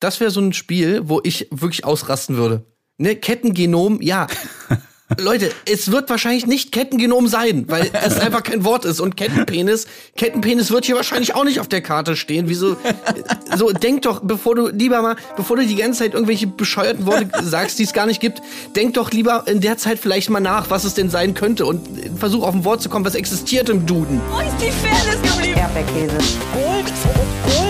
das wäre so ein Spiel, wo ich wirklich ausrasten würde. Ne, Kettengenom, ja. Leute, es wird wahrscheinlich nicht Kettengenom sein, weil es einfach kein Wort ist. Und Kettenpenis, Kettenpenis wird hier wahrscheinlich auch nicht auf der Karte stehen. Wieso? So, denk doch, bevor du lieber mal, bevor du die ganze Zeit irgendwelche bescheuerten Worte sagst, die es gar nicht gibt, denk doch lieber in der Zeit vielleicht mal nach, was es denn sein könnte und versuch auf ein Wort zu kommen, was existiert im Duden. Wo ist die Fairness geblieben? Erdbeerkäse. Gold, Bullshit.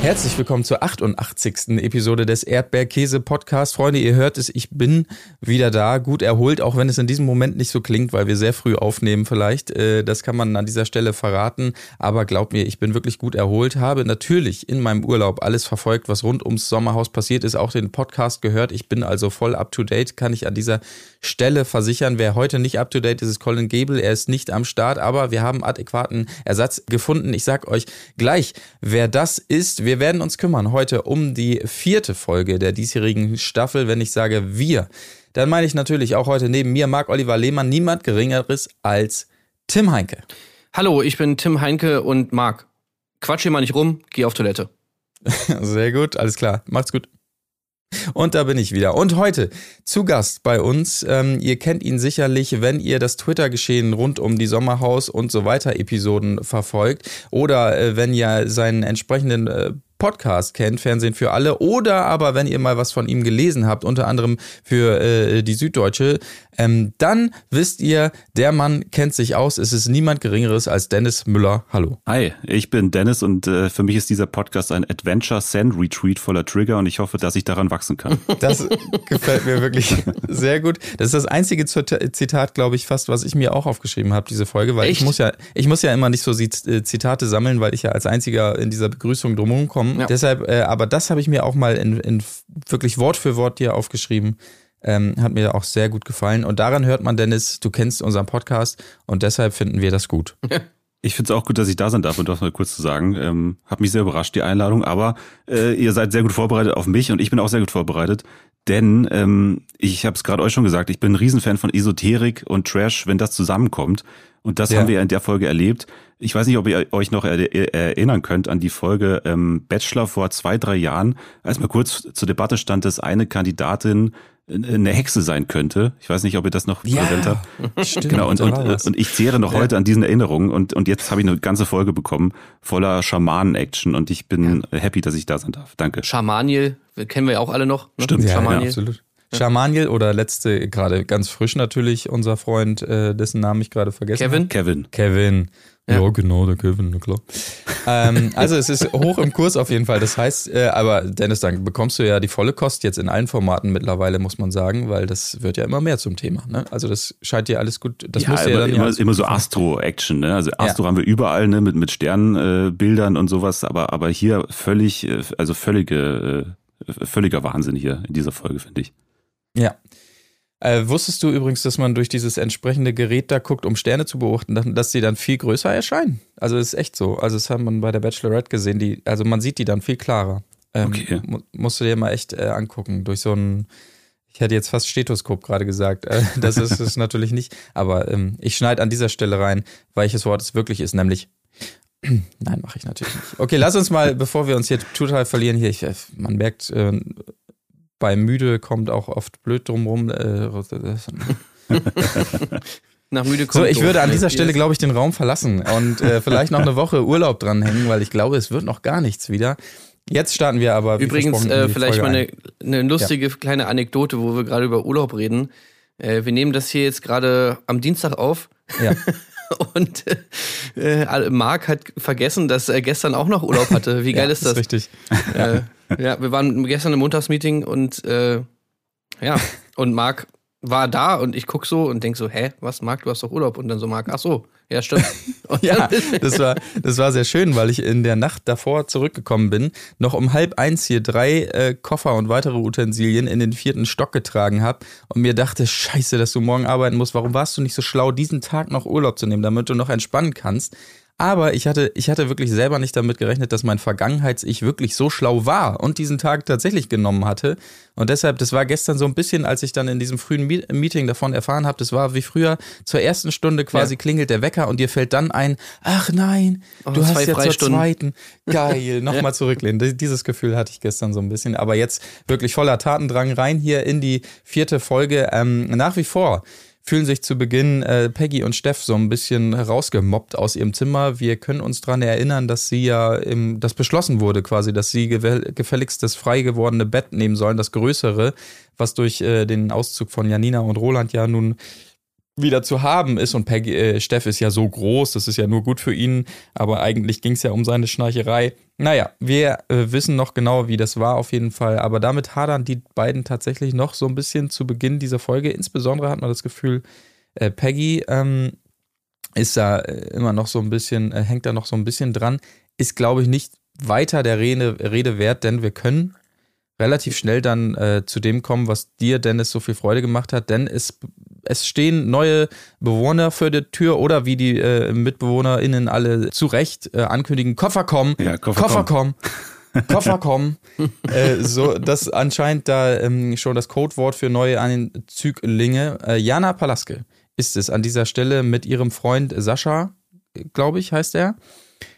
Herzlich willkommen zur 88. Episode des Erdbeerkäse-Podcast. Freunde, ihr hört es, ich bin wieder da, gut erholt, auch wenn es in diesem Moment nicht so klingt, weil wir sehr früh aufnehmen vielleicht. Äh, Das kann man an dieser Stelle verraten. Aber glaubt mir, ich bin wirklich gut erholt, habe natürlich in meinem Urlaub alles verfolgt, was rund ums Sommerhaus passiert ist, auch den Podcast gehört. Ich bin also voll up-to-date, kann ich an dieser Stelle versichern. Wer heute nicht up-to-date ist, ist Colin Gable. Er ist nicht am Start, aber wir haben adäquaten Ersatz gefunden. Ich sag euch gleich, wer das ist. Wir werden uns kümmern heute um die vierte Folge der diesjährigen Staffel. Wenn ich sage wir, dann meine ich natürlich auch heute neben mir Marc-Oliver Lehmann niemand Geringeres als Tim Heinke. Hallo, ich bin Tim Heinke und Marc. Quatsch hier mal nicht rum, geh auf Toilette. Sehr gut, alles klar. Macht's gut. Und da bin ich wieder. Und heute zu Gast bei uns. Ähm, ihr kennt ihn sicherlich, wenn ihr das Twitter-Geschehen rund um die Sommerhaus und so weiter Episoden verfolgt. Oder äh, wenn ihr seinen entsprechenden äh, Podcast kennt, Fernsehen für alle. Oder aber wenn ihr mal was von ihm gelesen habt, unter anderem für äh, die Süddeutsche, ähm, dann wisst ihr, der Mann kennt sich aus. Es ist niemand Geringeres als Dennis Müller. Hallo. Hi, ich bin Dennis und äh, für mich ist dieser Podcast ein Adventure Sand Retreat voller Trigger und ich hoffe, dass ich daran wachsen kann. Das gefällt mir wirklich sehr gut. Das ist das einzige Zit- Zitat, glaube ich, fast, was ich mir auch aufgeschrieben habe, diese Folge, weil ich Echt? muss ja, ich muss ja immer nicht so äh, Zitate sammeln, weil ich ja als einziger in dieser Begrüßung drumherum komme. Ja. Deshalb, äh, aber das habe ich mir auch mal in, in wirklich Wort für Wort dir aufgeschrieben. Ähm, hat mir auch sehr gut gefallen. Und daran hört man, Dennis, du kennst unseren Podcast und deshalb finden wir das gut. Ich finde es auch gut, dass ich da sein darf und das mal kurz zu sagen. Ähm, hat mich sehr überrascht, die Einladung, aber äh, ihr seid sehr gut vorbereitet auf mich und ich bin auch sehr gut vorbereitet, denn ähm, ich habe es gerade euch schon gesagt, ich bin ein Riesenfan von Esoterik und Trash, wenn das zusammenkommt. Und das Ja. haben wir ja in der Folge erlebt. Ich weiß nicht, ob ihr euch noch er erinnern könnt an die Folge ähm, Bachelor vor zwei, drei Jahren, als mal kurz zur Debatte stand, dass eine Kandidatin eine Hexe sein könnte. Ich weiß nicht, ob ihr das noch präsent habt. stimmt. Genau, und, und, und ich zehre noch Ja. heute an diesen Erinnerungen und, und jetzt habe ich eine ganze Folge bekommen voller Schamanen-Action und ich bin happy, dass ich da sein darf. Danke. Schamaniel, kennen wir ja auch alle noch. Ne? Stimmt, Ja, ja, Schamaniel. absolut. Schamaniel oder letzte, gerade ganz frisch natürlich, unser Freund, äh, dessen Namen ich gerade vergessen habe. Kevin. Kevin. Kevin. Ja. Ja, genau, der Kevin, na klar. ähm, also es ist hoch im Kurs auf jeden Fall. Das heißt, äh, aber Dennis, dann bekommst du ja die volle Kost jetzt in allen Formaten mittlerweile, muss man sagen, weil das wird ja immer mehr zum Thema. Ne? Also das scheint dir alles gut, das ja, muss ja immer, dann ja immer, immer so. Astro-Action, ne? Also Astro haben wir überall, ne, mit, mit Sternbildern äh, und sowas, aber, aber hier völlig, äh, also völlige, äh, völliger Wahnsinn hier in dieser Folge, finde ich. Ja. Äh, wusstest du übrigens, dass man durch dieses entsprechende Gerät da guckt, um Sterne zu beobachten, dass- dass die dann viel größer erscheinen? Also ist echt so. Also das hat man bei der Bachelorette gesehen. Die, also man sieht die dann viel klarer. Ähm, Okay. mu musst du dir mal echt äh, angucken. Durch so ein, ich hätte jetzt fast Stethoskop gerade gesagt. Äh, das ist es natürlich nicht. Aber ähm, ich schneide an dieser Stelle rein, welches Wort es wirklich ist, nämlich Nein, mache ich natürlich nicht. Okay, lass uns mal, bevor wir uns hier total verlieren, hier, ich, äh, man merkt, äh, bei müde kommt auch oft blöd drumrum. Äh, Nach müde so, kommt ich doof. würde an dieser. Stelle, glaube ich, den Raum verlassen und äh, vielleicht noch eine Woche Urlaub dranhängen, weil ich glaube, es wird noch gar nichts wieder. Jetzt starten wir aber. Übrigens, äh, vielleicht Folge mal ein. eine, eine lustige kleine Anekdote, wo wir gerade über Urlaub reden. Äh, wir nehmen das hier jetzt gerade am Dienstag auf. Ja. Und äh, äh, Marc hat vergessen, dass er gestern auch noch Urlaub hatte. Wie geil ja, ist das? richtig. Äh, ja, wir waren gestern im Montagsmeeting und äh, ja, und Marc war da und ich guck so und denk so, hä, was, Marc, du hast doch Urlaub? Und dann so, Marc, ach so, ja, stimmt. Ja, das war, das war sehr schön, weil ich in der Nacht davor zurückgekommen bin, noch um halb eins hier drei äh, Koffer und weitere Utensilien in den vierten Stock getragen habe und mir dachte, scheiße, dass du morgen arbeiten musst. Warum warst du nicht so schlau, diesen Tag noch Urlaub zu nehmen, damit du noch entspannen kannst? Aber ich hatte, ich hatte wirklich selber nicht damit gerechnet, dass mein Vergangenheits-Ich wirklich so schlau war und diesen Tag tatsächlich genommen hatte. Und deshalb, das war gestern so ein bisschen, als ich dann in diesem frühen Me- Meeting davon erfahren habe, das war wie früher zur ersten Stunde quasi Ja. klingelt der Wecker und dir fällt dann ein, ach nein, Oh, du hast ja zur zweiten. Geil, nochmal zurücklehnen. Dieses Gefühl hatte ich gestern so ein bisschen. Aber jetzt wirklich voller Tatendrang rein hier in die vierte Folge. Ähm, nach wie vor fühlen sich zu Beginn äh, Peggy und Steff so ein bisschen rausgemobbt aus ihrem Zimmer. Wir können uns daran erinnern, dass sie ja, im, das beschlossen wurde quasi, dass sie gefälligst das frei gewordene Bett nehmen sollen, das größere, was durch äh, den Auszug von Janina und Roland ja nun wieder zu haben ist. Und Peggy, äh, Steff ist ja so groß, das ist ja nur gut für ihn, aber eigentlich ging es ja um seine Schnarcherei. Naja, wir äh, wissen noch genau, wie das war auf jeden Fall, aber damit hadern die beiden tatsächlich noch so ein bisschen zu Beginn dieser Folge. Insbesondere hat man das Gefühl, äh, Peggy ähm, ist da äh, immer noch so ein bisschen, äh, hängt da noch so ein bisschen dran, ist glaube ich nicht weiter der Rede, Rede wert, denn wir können relativ schnell dann äh, zu dem kommen, was dir, Dennis, so viel Freude gemacht hat, denn es, es stehen neue Bewohner für der Tür oder wie die äh, MitbewohnerInnen alle zu Recht äh, ankündigen, Koffer kommen, Ja, Koffer Koffer kommen. Koffer kommen. äh, so, das anscheinend da ähm, schon das Codewort für neue Anzüglinge. Äh, Jana Palaske ist es an dieser Stelle mit ihrem Freund Sascha, glaube ich, heißt er.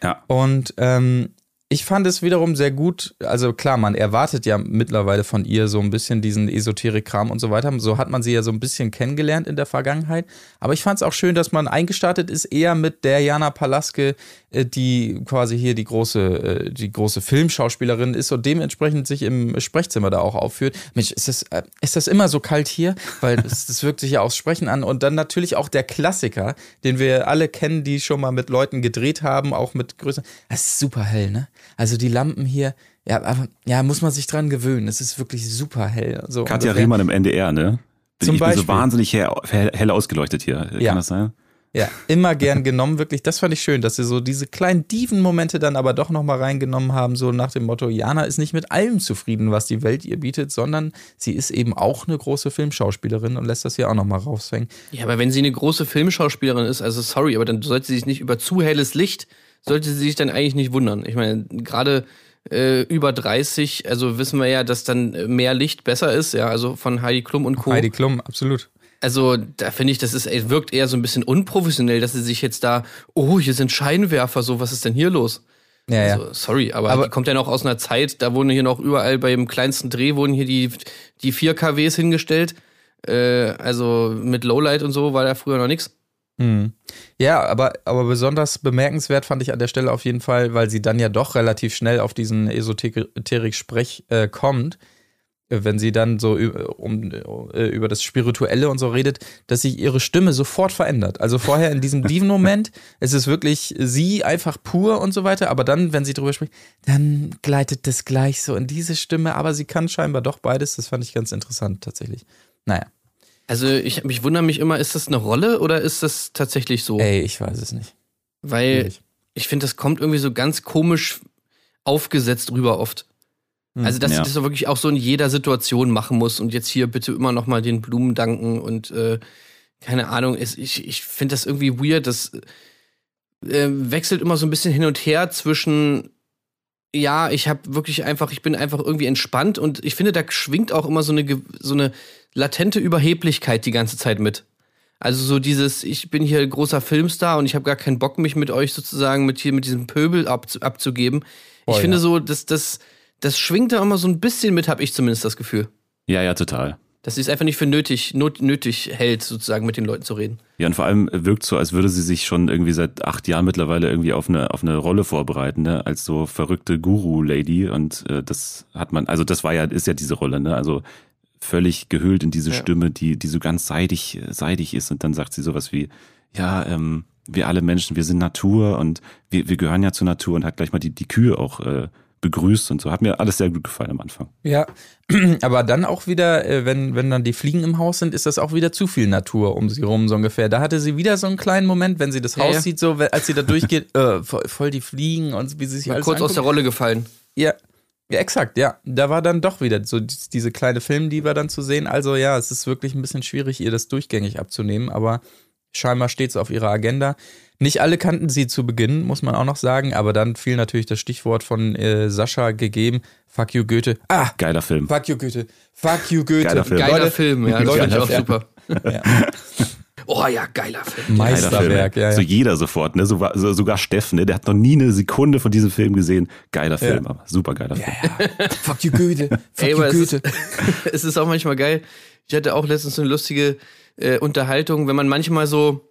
Ja. Und ähm, ich fand es wiederum sehr gut. Also klar, man erwartet ja mittlerweile von ihr so ein bisschen diesen Esoterik-Kram und so weiter. So hat man sie ja so ein bisschen kennengelernt in der Vergangenheit. Aber ich fand es auch schön, dass man eingestartet ist eher mit der Jana Palaske, die quasi hier die große, äh, die große Filmschauspielerin ist und dementsprechend sich im Sprechzimmer da auch aufführt. Mensch, ist das, äh, ist das immer so kalt hier? Weil das, das wirkt sich ja aufs Sprechen an. Und dann natürlich auch der Klassiker, den wir alle kennen, die schon mal mit Leuten gedreht haben, auch mit größeren. Das ist super hell, ne? Also die Lampen hier, ja, aber ja, muss man sich dran gewöhnen. Es ist wirklich super hell. So Katja ungefähr. Riemann im NDR, ne? Bin, Zum ich bin so Beispiel. wahnsinnig hell, hell, hell ausgeleuchtet hier. Kann Ja. das sein? Ja, immer gern genommen, wirklich. Das fand ich schön, dass sie so diese kleinen Dieven-Momente dann aber doch nochmal reingenommen haben, so nach dem Motto, Jana ist nicht mit allem zufrieden, was die Welt ihr bietet, sondern sie ist eben auch eine große Filmschauspielerin und lässt das hier auch nochmal raushängen. Ja, aber wenn sie eine große Filmschauspielerin ist, also sorry, aber dann sollte sie sich nicht über zu helles Licht, sollte sie sich dann eigentlich nicht wundern. Ich meine, gerade äh, über 30, also wissen wir ja, dass dann mehr Licht besser ist, ja, also von Heidi Klum und Co. Heidi Klum, absolut. Also da finde ich, das ist, ey, wirkt eher so ein bisschen unprofessionell, dass sie sich jetzt da, oh, hier sind Scheinwerfer, so, was ist denn hier los? Ja, ja. Also, sorry, aber, Aber- die kommt ja noch aus einer Zeit, da wurden hier noch überall beim kleinsten Dreh wurden hier die, die 4 KWs hingestellt. Äh, also mit Lowlight und so war da früher noch nichts. Hm. Ja, aber, aber besonders bemerkenswert fand ich an der Stelle auf jeden Fall, weil sie dann ja doch relativ schnell auf diesen Esoterik-Sprech äh, kommt, wenn sie dann so über, um, äh, über das Spirituelle und so redet, dass sich ihre Stimme sofort verändert. Also vorher in diesem Diven-Moment, es ist wirklich sie einfach pur und so weiter, aber dann, wenn sie drüber spricht, dann gleitet das gleich so in diese Stimme, aber sie kann scheinbar doch beides, das fand ich ganz interessant tatsächlich. Naja, Also ich, ich wundere mich immer, ist das eine Rolle oder ist das tatsächlich so? ey, ich weiß es nicht. Weil Schwierig. ich finde, das kommt irgendwie so ganz komisch aufgesetzt rüber oft. Also, dass ja. sie das doch wirklich auch so in jeder Situation machen muss und jetzt hier bitte immer noch mal den Blumen danken und äh, keine Ahnung, es, ich, ich finde das irgendwie weird, das äh, wechselt immer so ein bisschen hin und her zwischen ja, ich habe wirklich einfach, ich bin einfach irgendwie entspannt und ich finde, da schwingt auch immer so eine, so eine latente Überheblichkeit die ganze Zeit mit. Also so dieses, ich bin hier großer Filmstar und ich habe gar keinen Bock, mich mit euch sozusagen mit hier mit diesem Pöbel abzu abzugeben. Voll, ich finde ja. so, das, das, das schwingt da immer so ein bisschen mit, habe ich zumindest das Gefühl. Ja, ja, total. Dass sie es einfach nicht für nötig, not, nötig hält, sozusagen mit den Leuten zu reden. Ja, und vor allem wirkt so, als würde sie sich schon irgendwie seit acht Jahren mittlerweile irgendwie auf eine, auf eine Rolle vorbereiten, ne? als so verrückte Guru-Lady. Und äh, das hat man, also das war ja, ist ja diese Rolle, ne? Also völlig gehüllt in diese Ja. Stimme, die, die so ganz seidig, seidig ist. Und dann sagt sie sowas wie, ja, ähm, wir alle Menschen, wir sind Natur und wir, wir gehören ja zur Natur und hat gleich mal die, die Kühe auch äh, begrüßt und so. Hat mir alles sehr gut gefallen am Anfang. Ja, aber dann auch wieder, äh, wenn, wenn dann die Fliegen im Haus sind, ist das auch wieder zu viel Natur um sie rum, so ungefähr. Da hatte sie wieder so einen kleinen Moment, wenn sie das Ja, Haus ja. sieht, so als sie da durchgeht, äh, voll, voll die Fliegen und wie sie sich Mal alles kurz aus der anguckt. Rolle gefallen. Ja. Ja, exakt, ja. Da war dann doch wieder so die- diese kleine Film, die wir dann zu sehen. Also ja, es ist wirklich ein bisschen schwierig, ihr das durchgängig abzunehmen, aber scheinbar stets auf ihrer Agenda. Nicht alle kannten sie zu Beginn, muss man auch noch sagen, aber dann fiel natürlich das Stichwort von äh, Sascha gegeben. Fuck you, Goethe. Ah, Geiler Film. fuck you, Goethe. Fuck you, Goethe. Geiler Film. Geiler Leute, Film, ja, das Leute, ich auch ja. super. Ja. Oh ja, geiler Film. Geiler Meisterwerk, Film. ja, So ja. jeder sofort, ne? So, so, sogar Steffen, ne? Der hat noch nie eine Sekunde von diesem Film gesehen. Geiler Film, aber super geiler Film. Fuck you, Goethe. Fuck Ey, you, aber es Goethe. ist, es ist auch manchmal geil. Ich hatte auch letztens so eine lustige äh, Unterhaltung, wenn man manchmal so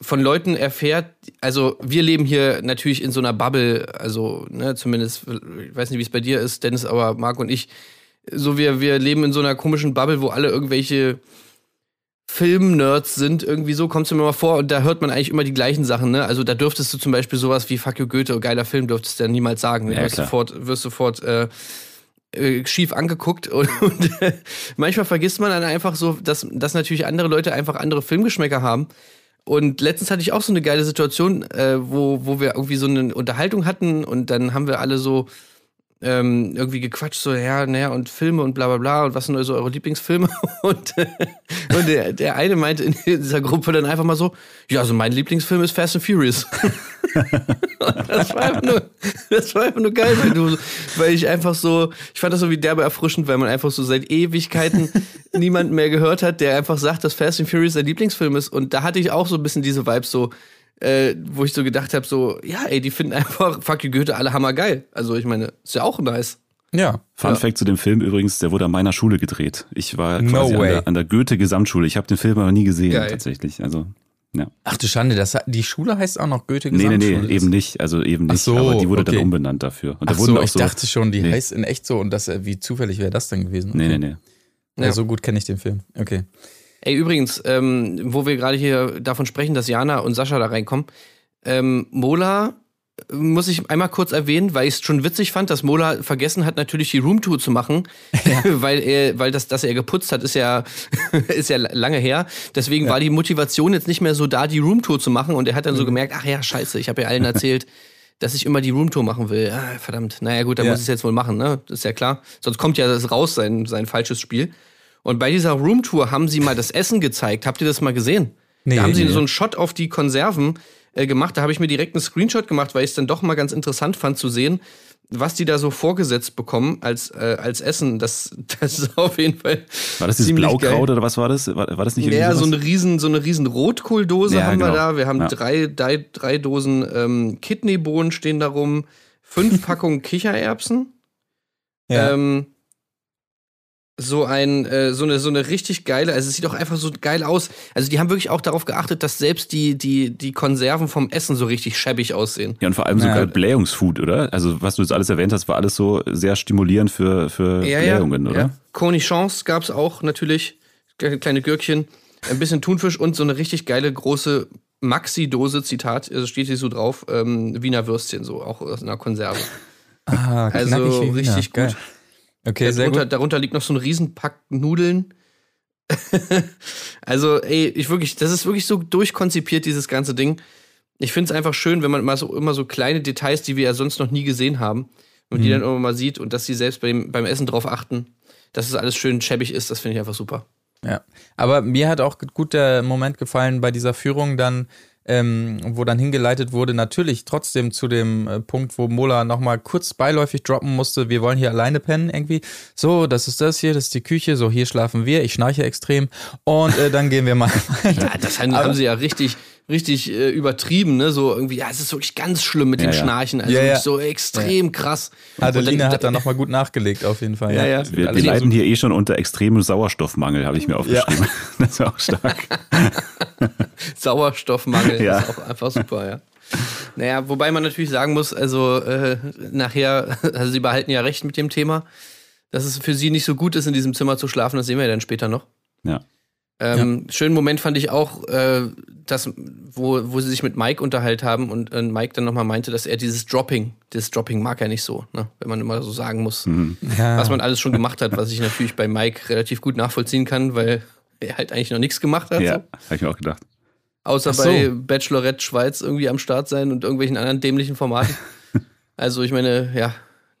von Leuten erfährt, also wir leben hier natürlich in so einer Bubble, also ne, zumindest, ich weiß nicht, wie es bei dir ist, Dennis, aber Marc und ich, so wir, wir leben in so einer komischen Bubble, wo alle irgendwelche Film-Nerds sind, irgendwie so kommt es mir mal vor und da hört man eigentlich immer die gleichen Sachen, ne? Also da dürftest du zum Beispiel sowas wie Fuck you Goethe, geiler Film, dürftest du ja niemals sagen. Du Ja, wirst klar. sofort, wirst sofort äh, äh, schief angeguckt und, und äh, manchmal vergisst man dann einfach so, dass, dass natürlich andere Leute einfach andere Filmgeschmäcker haben. Und letztens hatte ich auch so eine geile Situation, äh, wo, wo wir irgendwie so eine Unterhaltung hatten und dann haben wir alle so ähm, irgendwie gequatscht, so, ja, naja, und Filme und bla bla bla und was sind so eure Lieblingsfilme? Und, äh, und der, der eine meinte in dieser Gruppe dann einfach mal so, ja, also mein Lieblingsfilm ist Fast and Furious. Das war einfach nur, das war einfach nur geil, weil du, weil ich einfach so, ich fand das so wie derbe erfrischend, weil man einfach so seit Ewigkeiten niemanden mehr gehört hat, der einfach sagt, dass Fast and Furious sein Lieblingsfilm ist. Und da hatte ich auch so ein bisschen diese Vibes so, äh, wo ich so gedacht habe, so, ja, ey, die finden einfach Fuck you Goethe alle hammergeil. Also ich meine, ist ja auch nice. Ja. Fun Ja. Fact zu dem Film übrigens, der wurde an meiner Schule gedreht. Ich war No quasi an way. der, an der Goethe-Gesamtschule. Ich habe den Film aber nie gesehen, Geil. tatsächlich. Also, ja. Ach du Schande, das, die Schule heißt auch noch Goethe Nee, nee, Gesamtschule. nee, eben nicht. Also eben Ach nicht. so, aber die wurde okay. dann umbenannt dafür. Und da Ach so, auch ich so. dachte schon, die Nee. heißt in echt so und das, äh, wie zufällig wäre das dann gewesen? Nee, Okay. nee, nee. Ja, Ja. so gut kenne ich den Film. Okay. Ey, übrigens, ähm, wo wir gerade hier davon sprechen, dass Jana und Sascha da reinkommen, ähm, Mola muss ich einmal kurz erwähnen, weil ich es schon witzig fand, dass Mola vergessen hat, natürlich die Roomtour zu machen, weil er, weil das, dass er geputzt hat, ist ja, ist ja lange her. Deswegen war die Motivation jetzt nicht mehr so da, die Roomtour zu machen. Und er hat dann Mhm. so gemerkt, ach ja, scheiße, ich habe ja allen erzählt, dass ich immer die Roomtour machen will. Ah, verdammt. Naja, gut, dann Ja. muss ich es jetzt wohl machen, ne? Das ist ja klar. Sonst kommt ja das raus, sein, sein falsches Spiel. Und bei dieser Roomtour haben sie mal das Essen gezeigt. Habt ihr das mal gesehen? Nee, da haben sie nee. so einen Shot auf die Konserven äh, gemacht. Da habe ich mir direkt einen Screenshot gemacht, weil ich es dann doch mal ganz interessant fand zu sehen, was die da so vorgesetzt bekommen als, äh, als Essen. Das, das ist auf jeden Fall. War das dieses Blaukraut geil. oder was war das? War, war das nicht irgendwie Ja, so eine riesen, so eine riesen Rotkohldose Ja, haben wir genau. da. Wir haben Ja. drei, drei, drei Dosen ähm, Kidneybohnen stehen da rum, fünf Packungen Kichererbsen. Ja. Ähm, so ein, äh, so eine, so eine richtig geile, also es sieht auch einfach so geil aus. Also die haben wirklich auch darauf geachtet, dass selbst die, die, die Konserven vom Essen so richtig schäbig aussehen. Ja, und vor allem Ja. sogar Blähungsfood, oder? Also, was du jetzt alles erwähnt hast, war alles so sehr stimulierend für, für Blähungen, oder? Ja. Cornichons gab's auch natürlich, Kle- kleine Gürkchen, ein bisschen Thunfisch und so eine richtig geile große Maxi-Dose, Zitat, also steht hier so drauf, ähm, Wiener Würstchen, so auch aus einer Konserve. Ah, Also richtig Geil. Okay, sehr darunter, gut. darunter liegt noch so ein Riesenpack Nudeln. also, ey, ich wirklich, das ist wirklich so durchkonzipiert, dieses ganze Ding. Ich finde es einfach schön, wenn man immer so, immer so kleine Details, die wir ja sonst noch nie gesehen haben, und Mhm. die dann irgendwann mal sieht und dass sie selbst beim, beim Essen drauf achten, dass es alles schön schäbig ist, das finde ich einfach super. Ja. Aber mir hat auch gut der Moment gefallen bei dieser Führung dann, ähm, wo dann hingeleitet wurde, natürlich trotzdem zu dem äh, Punkt, wo Mola nochmal kurz beiläufig droppen musste, wir wollen hier alleine pennen irgendwie. So, das ist das hier, das ist die Küche, so hier schlafen wir, ich schnarche extrem und äh, dann gehen wir mal. Ja, das haben, haben sie ja richtig, richtig äh, übertrieben, ne? So irgendwie, ja, es ist wirklich ganz schlimm mit dem Ja, ja. Schnarchen. Also Ja, ja. so extrem krass. Adeline hat da nochmal gut nachgelegt auf jeden Fall. Ja, ja. Wir, Also wir leiden hier eh schon unter extremem Sauerstoffmangel, habe ich mir aufgeschrieben. Das war auch stark. Sauerstoffmangel Ja. ist auch einfach super, ja. Naja, wobei man natürlich sagen muss, also äh, nachher, also sie behalten ja recht mit dem Thema, dass es für sie nicht so gut ist, in diesem Zimmer zu schlafen, das sehen wir ja dann später noch. Ja. Ähm, Schönen Moment fand ich auch, äh, dass, wo, wo sie sich mit Mike unterhalten haben und äh, Mike dann nochmal meinte, dass er dieses Dropping, dieses Dropping mag er nicht so, ne? wenn man immer so sagen muss, Ja. was man alles schon gemacht hat, was ich natürlich bei Mike relativ gut nachvollziehen kann, weil er halt eigentlich noch nichts gemacht hat. Ja, So. habe ich mir auch gedacht. Außer so. bei Bachelorette Schweiz irgendwie am Start sein und irgendwelchen anderen dämlichen Formaten. also ich meine, ja,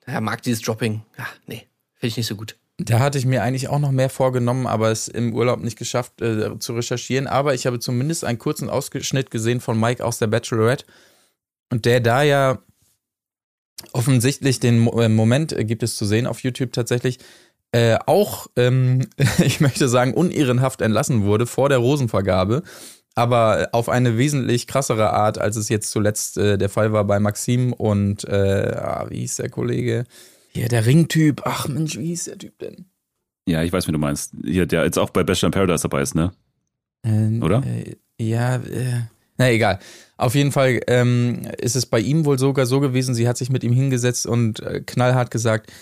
er mag dieses Dropping. Ja, nee, finde ich nicht so gut. Da hatte ich mir eigentlich auch noch mehr vorgenommen, aber es im Urlaub nicht geschafft äh, zu recherchieren. Aber ich habe zumindest einen kurzen Ausschnitt gesehen von Mike aus der Bachelorette. Und der da ja offensichtlich den Mo äh, Moment, äh, gibt es zu sehen auf YouTube tatsächlich, äh, auch, ähm, ich möchte sagen, unehrenhaft entlassen wurde vor der Rosenvergabe. Aber auf eine wesentlich krassere Art, als es jetzt zuletzt äh, der Fall war bei Maxim und, äh, ah, wie hieß der Kollege? Hier, der Ringtyp. Ach Mensch, wie hieß der Typ denn? Ja, ich weiß, wie du meinst. Hier, der jetzt auch bei Bachelor in Paradise dabei ist, ne? Äh, Oder? Äh, ja, äh, na egal. Auf jeden Fall ähm, ist es bei ihm wohl sogar so gewesen, sie hat sich mit ihm hingesetzt und äh, knallhart gesagt,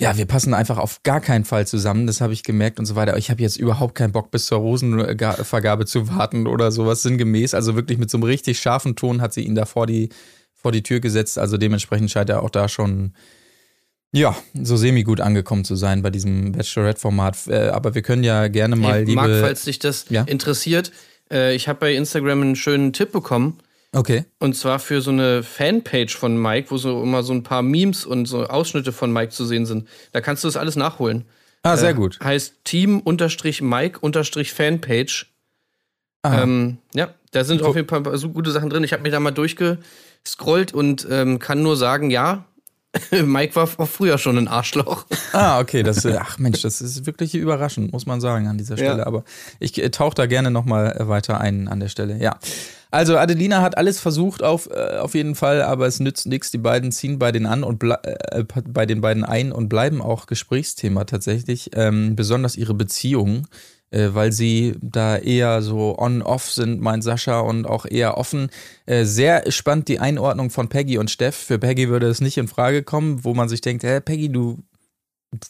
ja, wir passen einfach auf gar keinen Fall zusammen, das habe ich gemerkt und so weiter. Ich habe jetzt überhaupt keinen Bock bis zur Rosenvergabe zu warten oder sowas sinngemäß. Also wirklich mit so einem richtig scharfen Ton hat sie ihn da vor die, vor die Tür gesetzt. Also dementsprechend scheint er auch da schon, ja, so semi-gut angekommen zu sein bei diesem Bachelorette-Format. Äh, aber wir können ja gerne mal, Hey, liebe... Marc, falls dich das Ja? interessiert, äh, ich habe bei Instagram einen schönen Tipp bekommen. Okay. Und zwar für so eine Fanpage von Mike, wo so immer so ein paar Memes und so Ausschnitte von Mike zu sehen sind. Da kannst du das alles nachholen. Ah, sehr Äh, gut. Heißt Team-Mike-Fanpage. Ähm, ja, da sind Guck. auf jeden Fall so gute Sachen drin. Ich habe mir da mal durchgescrollt und ähm, kann nur sagen, ja, Mike war früher schon ein Arschloch. Ah, okay, das, äh, ach Mensch, das ist wirklich überraschend, muss man sagen an dieser Stelle. Ja. Aber ich äh, tauche da gerne nochmal weiter ein an der Stelle. Ja. Also Adelina hat alles versucht auf, äh, auf jeden Fall, aber es nützt nichts. Die beiden ziehen bei den an und äh, bei den beiden ein und bleiben auch Gesprächsthema tatsächlich. Ähm, besonders ihre Beziehung, äh, weil sie da eher so on-off sind, meint Sascha, und auch eher offen. Äh, sehr spannend die Einordnung von Peggy und Steff. Für Peggy würde es nicht in Frage kommen, wo man sich denkt, hä, Peggy, du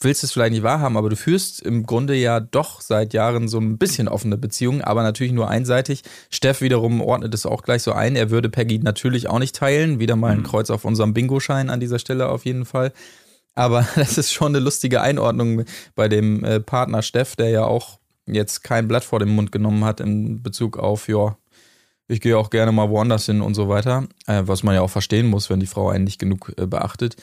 willst es vielleicht nicht wahrhaben, aber du führst im Grunde ja doch seit Jahren so ein bisschen offene Beziehungen, aber natürlich nur einseitig. Steff wiederum ordnet es auch gleich so ein. Er würde Peggy natürlich auch nicht teilen. Wieder mal ein Kreuz auf unserem Bingo-Schein an dieser Stelle auf jeden Fall. Aber das ist schon eine lustige Einordnung bei dem äh, Partner Steff, der ja auch jetzt kein Blatt vor den Mund genommen hat in Bezug auf, ja, ich gehe auch gerne mal woanders hin und so weiter. Äh, was man ja auch verstehen muss, wenn die Frau einen nicht genug äh, beachtet.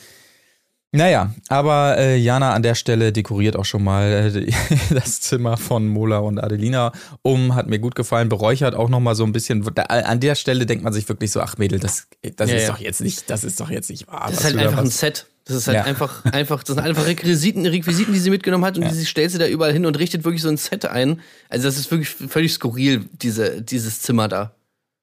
Naja, aber äh, Jana an der Stelle dekoriert auch schon mal äh, das Zimmer von Mola und Adelina um. Hat mir gut gefallen, beräuchert auch noch mal so ein bisschen. Da, an der Stelle denkt man sich wirklich so, ach Mädel, das, das Ja, ist ja. doch jetzt nicht, das ist doch jetzt nicht wahr. Das ist halt einfach ein Set. Das ist halt Ja. einfach, einfach, das sind einfach Requisiten, Requisiten, die sie mitgenommen hat und Ja. die sie stellt sie da überall hin und richtet wirklich so ein Set ein. Also das ist wirklich völlig skurril, diese, dieses Zimmer da.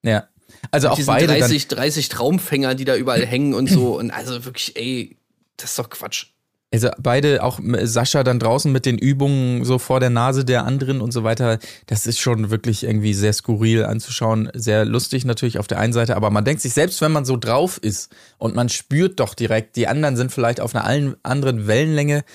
Ja. Also auch Diesen beide dann, 30, 30 Traumfänger, die da überall hängen und so. Und also wirklich, ey, das ist doch Quatsch. Also beide, auch Sascha dann draußen mit den Übungen so vor der Nase der anderen und so weiter, das ist schon wirklich irgendwie sehr skurril anzuschauen. Sehr lustig natürlich auf der einen Seite, aber man denkt sich, selbst wenn man so drauf ist und man spürt doch direkt, die anderen sind vielleicht auf einer anderen Wellenlänge,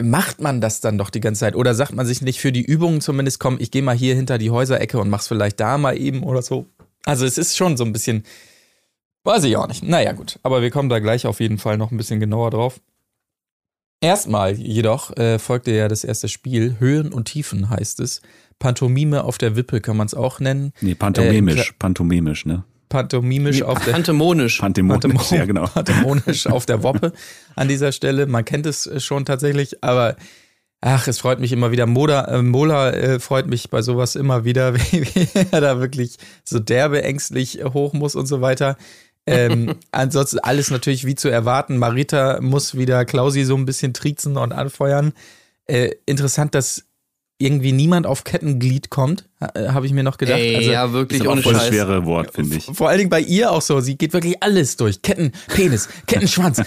macht man das dann doch die ganze Zeit? Oder sagt man sich nicht für die Übungen zumindest, komm, ich gehe mal hier hinter die Häuserecke und mach's vielleicht da mal eben oder so? Also es ist schon so ein bisschen, weiß ich auch nicht. Naja gut, aber wir kommen da gleich auf jeden Fall noch ein bisschen genauer drauf. Erstmal jedoch äh, folgte ja das erste Spiel. Höhen und Tiefen heißt es. Pantomime auf der Wippe kann man es auch nennen. Nee, pantomimisch, Äh, pantomimisch, ne? Pantomimisch auf der Pantemonisch. Pantomimisch, Pantomon- ja genau. Pantomonisch auf der Woppe an dieser Stelle. Man kennt es äh, schon tatsächlich, aber ach, es freut mich immer wieder. Moda, äh, Mola äh, freut mich bei sowas immer wieder, wie, wie er da wirklich so derbe ängstlich äh, hoch muss und so weiter. Ähm, ansonsten alles natürlich wie zu erwarten. Marita muss wieder Klausi so ein bisschen triezen und anfeuern. Äh, interessant, dass irgendwie niemand auf Kettenglied kommt, äh, habe ich mir noch gedacht. Ey, also, ja, Das wirklich ist aber ohne voll das Scheiß. schwere Wort, finde ich. vor allen Dingen bei ihr auch so. Sie geht wirklich alles durch. Ketten, Penis, Kettenschwanz,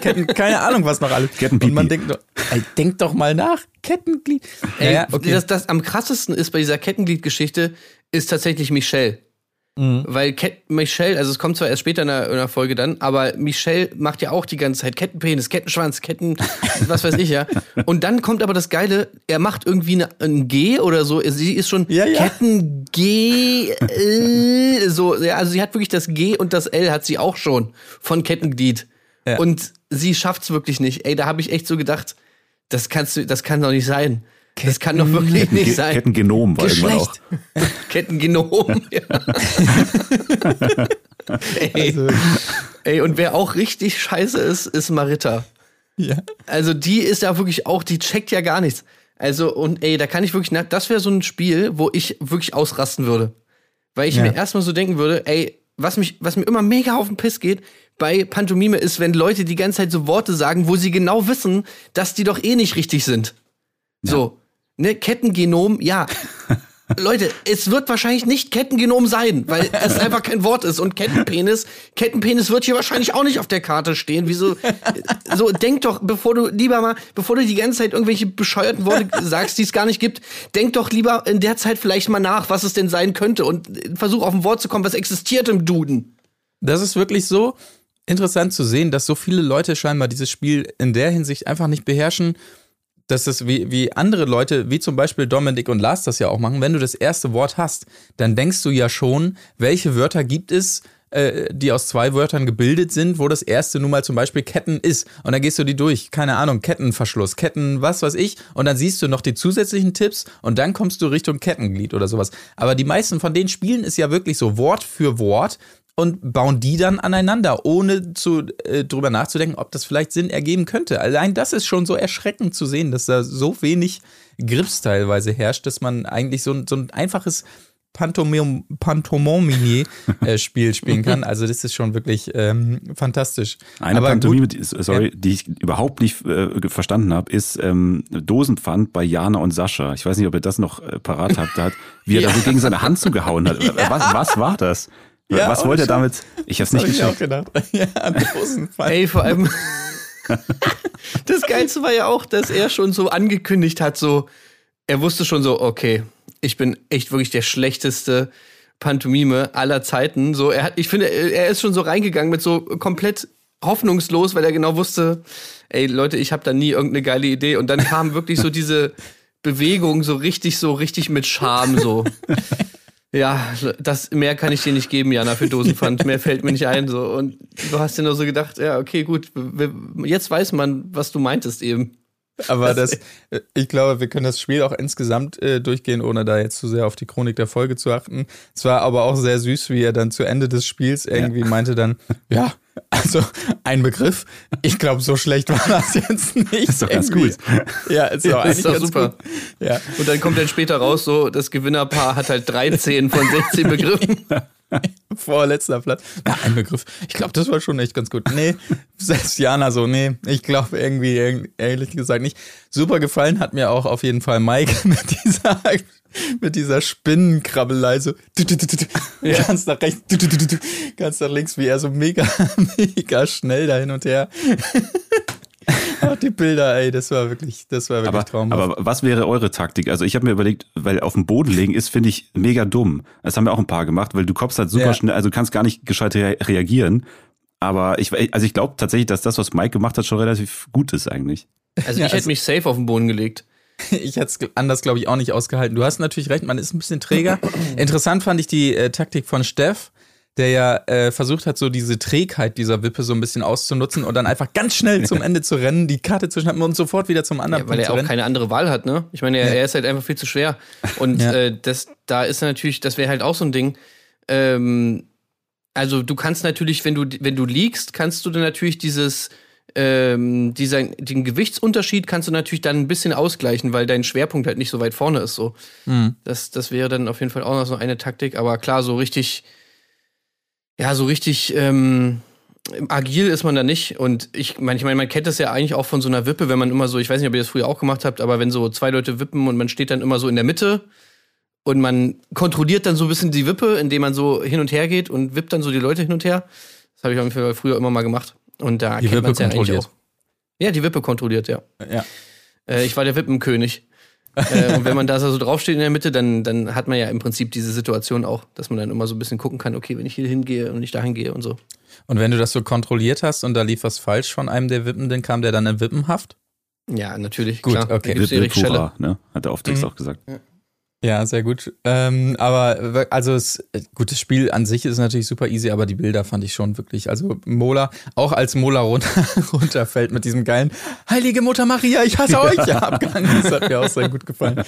Ketten, keine Ahnung, was noch alles. Kettenpipi. Und man denkt, doch, ey, denk doch mal nach. Kettenglied. Ey, Naja, okay. das, das am krassesten ist bei dieser Kettenglied-Geschichte, ist tatsächlich Michelle. Mhm. Weil Ket Michelle, also es kommt zwar erst später in der, in der Folge dann, aber Michelle macht ja auch die ganze Zeit Kettenpenis, Kettenschwanz, Ketten, was weiß ich ja. Und dann kommt aber das Geile, er macht irgendwie eine, ein G oder so, sie ist schon Ja, ja. Ketten G, äh, so, ja, also sie hat wirklich das G und das L hat sie auch schon von Kettenglied. Ja. Und sie schafft's wirklich nicht. Ey, da habe ich echt so gedacht, das kannst du, das kann doch nicht sein. Das kann doch wirklich nicht Ge- sein. Kettengenom war irgendwann auch. Geschlecht. Kettengenom. Ja. ey, Also, ey, und wer auch richtig scheiße ist, ist Marita. Ja. Also die ist ja wirklich auch, die checkt ja gar nichts. Also und ey, da kann ich wirklich, das wäre so ein Spiel, wo ich wirklich ausrasten würde. Weil ich Ja. mir erstmal so denken würde, ey, was mich, was mir immer mega auf den Piss geht bei Pantomime ist, wenn Leute die ganze Zeit so Worte sagen, wo sie genau wissen, dass die doch eh nicht richtig sind. So, ne, Kettengenom, ja. Leute, es wird wahrscheinlich nicht Kettengenom sein, weil es einfach kein Wort ist. Und Kettenpenis, Kettenpenis wird hier wahrscheinlich auch nicht auf der Karte stehen. Wieso? So, denk doch, bevor du lieber mal, bevor du die ganze Zeit irgendwelche bescheuerten Worte sagst, die es gar nicht gibt, denk doch lieber in der Zeit vielleicht mal nach, was es denn sein könnte und versuch auf ein Wort zu kommen, was existiert im Duden. Das ist wirklich so interessant zu sehen, dass so viele Leute scheinbar dieses Spiel in der Hinsicht einfach nicht beherrschen, dass es wie, wie andere Leute, wie zum Beispiel Dominik und Lars das ja auch machen, wenn du das erste Wort hast, dann denkst du ja schon, welche Wörter gibt es, äh, die aus zwei Wörtern gebildet sind, wo das erste nun mal zum Beispiel Ketten ist. Und dann gehst du die durch, keine Ahnung, Kettenverschluss, Ketten, was weiß ich. Und dann siehst du noch die zusätzlichen Tipps und dann kommst du Richtung Kettenglied oder sowas. Aber die meisten von den Spielen ist ja wirklich so Wort für Wort und bauen die dann aneinander, ohne zu, äh, drüber nachzudenken, ob das vielleicht Sinn ergeben könnte. Allein das ist schon so erschreckend zu sehen, dass da so wenig Grips teilweise herrscht, dass man eigentlich so, ein- so ein einfaches Pantomim Pantomime-Spiel spielen kann. Also das ist schon wirklich ähm, fantastisch. Eine Aber Pantomime, gut, die, sorry, die ich überhaupt nicht äh, verstanden habe, ist ähm, Dosenpfand bei Jana und Sascha. Ich weiß nicht, ob ihr das noch äh, parat habt. Da hat, wie er da so gegen seine Hand zugehauen hat. Was, was war das? Ja, was wollte er damit? Ich habe es nicht hab ich auch geschafft. gedacht. Ja, Dosenpfand. Ey, vor allem. das Geilste war ja auch, dass er schon so angekündigt hat, so, er wusste schon so, okay, ich bin echt wirklich der schlechteste Pantomime aller Zeiten. So, er hat, ich finde, er ist schon so reingegangen mit so komplett hoffnungslos, weil er genau wusste, ey Leute, ich habe da nie irgendeine geile Idee. Und dann kam wirklich so diese Bewegung so richtig, so richtig mit Charme so. Ja, das mehr kann ich dir nicht geben, Jana, für Dosenpfand. Mehr fällt mir nicht ein. So. Und du hast dir nur so gedacht, ja, okay, gut, jetzt weiß man, was du meintest eben. Aber das, äh, ich glaube, wir können das Spiel auch insgesamt äh, durchgehen, ohne da jetzt zu sehr auf die Chronik der Folge zu achten. Es war aber auch sehr süß, wie er dann zu Ende des Spiels irgendwie meinte dann, ja, also ein Begriff. Ich glaube, so schlecht war das jetzt nicht. ist doch ganz gut. Ja, ist doch, Ja, ist doch super. Gut. Ja. Und dann kommt dann später raus, so, das Gewinnerpaar hat halt 13 von 16 Begriffen. Vorletzter Platz. Ja, ein Begriff. Ich glaube, das war schon echt ganz gut. Nee, selbst Jana so, nee, ich glaube irgendwie, ehr- ehrlich gesagt nicht. Super gefallen hat mir auch auf jeden Fall Mike mit dieser, mit dieser Spinnenkrabbelei so. du, du, du, du, du, Ganz nach rechts, du, du, du, du, du, ganz nach links, wie er so mega, mega schnell da hin und her. Ach, die Bilder, ey, das war wirklich, das war wirklich Aber, traumhaft. aber was wäre eure Taktik? Also ich habe mir überlegt, weil auf dem Boden legen ist, finde ich mega dumm. Das haben wir auch ein paar gemacht, weil du kommst halt super Ja. schnell, also du kannst gar nicht gescheit rea reagieren. Aber ich, also ich glaube tatsächlich, dass das, was Mike gemacht hat, schon relativ gut ist eigentlich. Also Ja, ich hätte also- mich safe auf den Boden gelegt. Ich hätte es anders, glaube ich, auch nicht ausgehalten. Du hast natürlich recht, man ist ein bisschen träger. Interessant fand ich die äh, Taktik von Steff, der ja äh, versucht hat, so diese Trägheit dieser Wippe so ein bisschen auszunutzen und dann einfach ganz schnell zum Ende zu rennen, die Karte zu schnappen und sofort wieder zum anderen Ja, weil Punkt er zu auch keine andere Wahl hat, ne? Ich meine, er, er ist halt einfach viel zu schwer. Und Ja. äh, das, da ist natürlich, das wäre halt auch so ein Ding. Ähm, also du kannst natürlich, wenn du, wenn du liegst, kannst du dann natürlich dieses, ähm, dieser, den Gewichtsunterschied kannst du natürlich dann ein bisschen ausgleichen, weil dein Schwerpunkt halt nicht so weit vorne ist. So. Mhm. Das, das wäre dann auf jeden Fall auch noch so eine Taktik. Aber klar, so richtig, ja, so richtig ähm, agil ist man da nicht. Und ich meine, ich meine, man kennt das ja eigentlich auch von so einer Wippe, wenn man immer so, ich weiß nicht, ob ihr das früher auch gemacht habt, aber wenn so zwei Leute wippen und man steht dann immer so in der Mitte und man kontrolliert dann so ein bisschen die Wippe, indem man so hin und her geht und wippt dann so die Leute hin und her. Das habe ich auf jeden Fall früher immer mal gemacht. Und da Die kennt Wippe man's ja eigentlich kontrolliert. auch. Ja, die Wippe kontrolliert, ja. Ja. Äh, ich war der Wippenkönig. Äh, und wenn man da so draufsteht in der Mitte, dann, dann hat man ja im Prinzip diese Situation auch, dass man dann immer so ein bisschen gucken kann, okay, wenn ich hier hingehe und nicht dahin gehe und so. Und wenn du das so kontrolliert hast und da lief was falsch von einem der Wippenden, kam der dann in Wippenhaft? Ja, natürlich. Gut, klar. okay. Da gibt's die Wip- Richtstelle. Hurra, ne? Hat er auf Text Mhm. auch gesagt. Ja, sehr gut. Ähm, aber also es, gut, das Spiel an sich ist natürlich super easy, aber die Bilder fand ich schon wirklich. Also Mola, auch als Mola runter, runterfällt mit diesem geilen Heilige Mutter Maria, ich hasse euch ja, Abgang. Das hat mir auch sehr gut gefallen.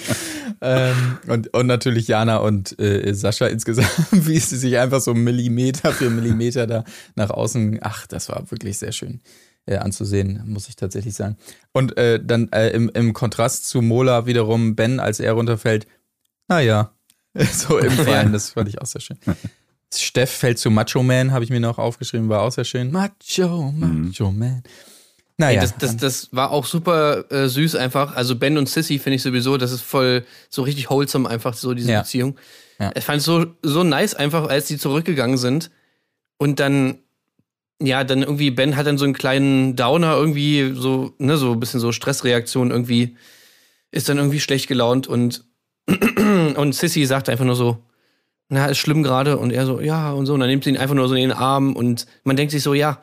Ähm, und, und natürlich Jana und äh, Sascha insgesamt, wie sie sich einfach so Millimeter für Millimeter da nach außen. Ach, das war wirklich sehr schön. äh, anzusehen, muss ich tatsächlich sagen. Und äh, dann äh, im, im Kontrast zu Mola wiederum Ben, als er runterfällt, naja, so im Fallen, das fand ich auch sehr schön. Steff fällt zu Macho Man, habe ich mir noch aufgeschrieben, war auch sehr schön. Macho, Macho Man. Naja, Ey, das, das, das war auch super äh, süß einfach. Also Ben und Sissy finde ich sowieso, das ist voll so richtig wholesome einfach so diese Ja. Beziehung. Ja. Ich fand es so, so nice einfach, als die zurückgegangen sind und dann, ja, dann irgendwie Ben hat dann so einen kleinen Downer irgendwie so, ne, so ein bisschen so Stressreaktion irgendwie, ist dann irgendwie schlecht gelaunt und, und Sissy sagt einfach nur so, na, ist schlimm gerade und er so, ja und so und dann nimmt sie ihn einfach nur so in den Arm und man denkt sich so, ja,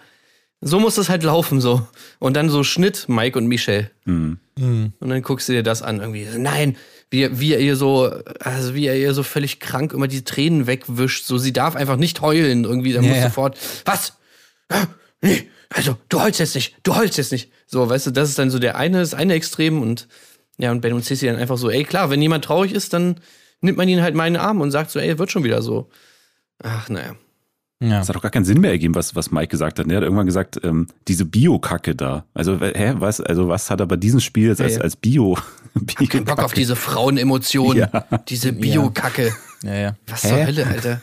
so muss das halt laufen so. Und dann so Schnitt Mike und Michelle. Mhm. Und dann guckst du dir das an irgendwie. Nein, wie, wie er ihr so, also wie er ihr so völlig krank immer die Tränen wegwischt. So, sie darf einfach nicht heulen irgendwie. Dann Ja, muss ja. sofort, was? Ah, Nee, also du heulst jetzt nicht, du heulst jetzt nicht. So, weißt du, das ist dann so der eine, das eine Extrem und ja, und Ben und Sissy dann einfach so, ey, klar, wenn jemand traurig ist, dann nimmt man ihn halt mal in den Arm und sagt so, ey, wird schon wieder so. Ach, naja. ja. Das hat doch gar keinen Sinn mehr ergeben, was, was Mike gesagt hat. Er hat irgendwann gesagt, ähm, diese Bio-Kacke da. Also, hä, was, also was hat er bei diesem Spiel jetzt als, als Bio? Kein Bock auf diese Frauenemotionen, Ja. diese Bio-Kacke. ja, ja. Was zur Hölle, Alter?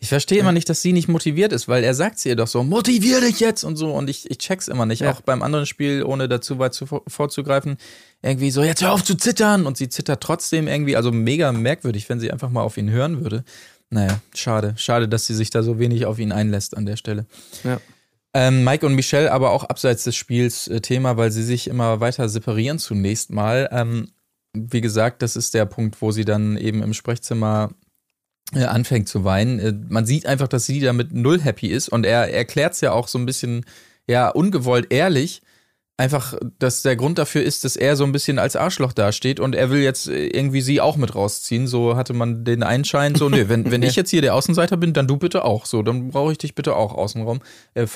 Ich verstehe immer nicht, dass sie nicht motiviert ist, weil er sagt sie ihr doch so, motivier dich jetzt und so. Und ich, ich check's immer nicht. Ja. Auch beim anderen Spiel, ohne dazu weit zu, vorzugreifen, irgendwie so, jetzt hör auf zu zittern. Und sie zittert trotzdem irgendwie, also mega merkwürdig, wenn sie einfach mal auf ihn hören würde. Naja, schade. Schade, dass sie sich da so wenig auf ihn einlässt an der Stelle. Ja. Ähm, Mike und Michelle aber auch abseits des Spiels äh, Thema, weil sie sich immer weiter separieren zunächst mal. Ähm, wie gesagt, das ist der Punkt, wo sie dann eben im Sprechzimmer anfängt zu weinen. Äh, man sieht einfach, dass sie damit null happy ist und er erklärt es ja auch so ein bisschen, ja, ungewollt ehrlich. Einfach, dass der Grund dafür ist, dass er so ein bisschen als Arschloch dasteht und er will jetzt äh, irgendwie sie auch mit rausziehen. So hatte man den Einschein, so, nee, wenn, wenn ich jetzt hier der Außenseiter bin, dann du bitte auch. So, dann brauche ich dich bitte auch außenrum. Äh,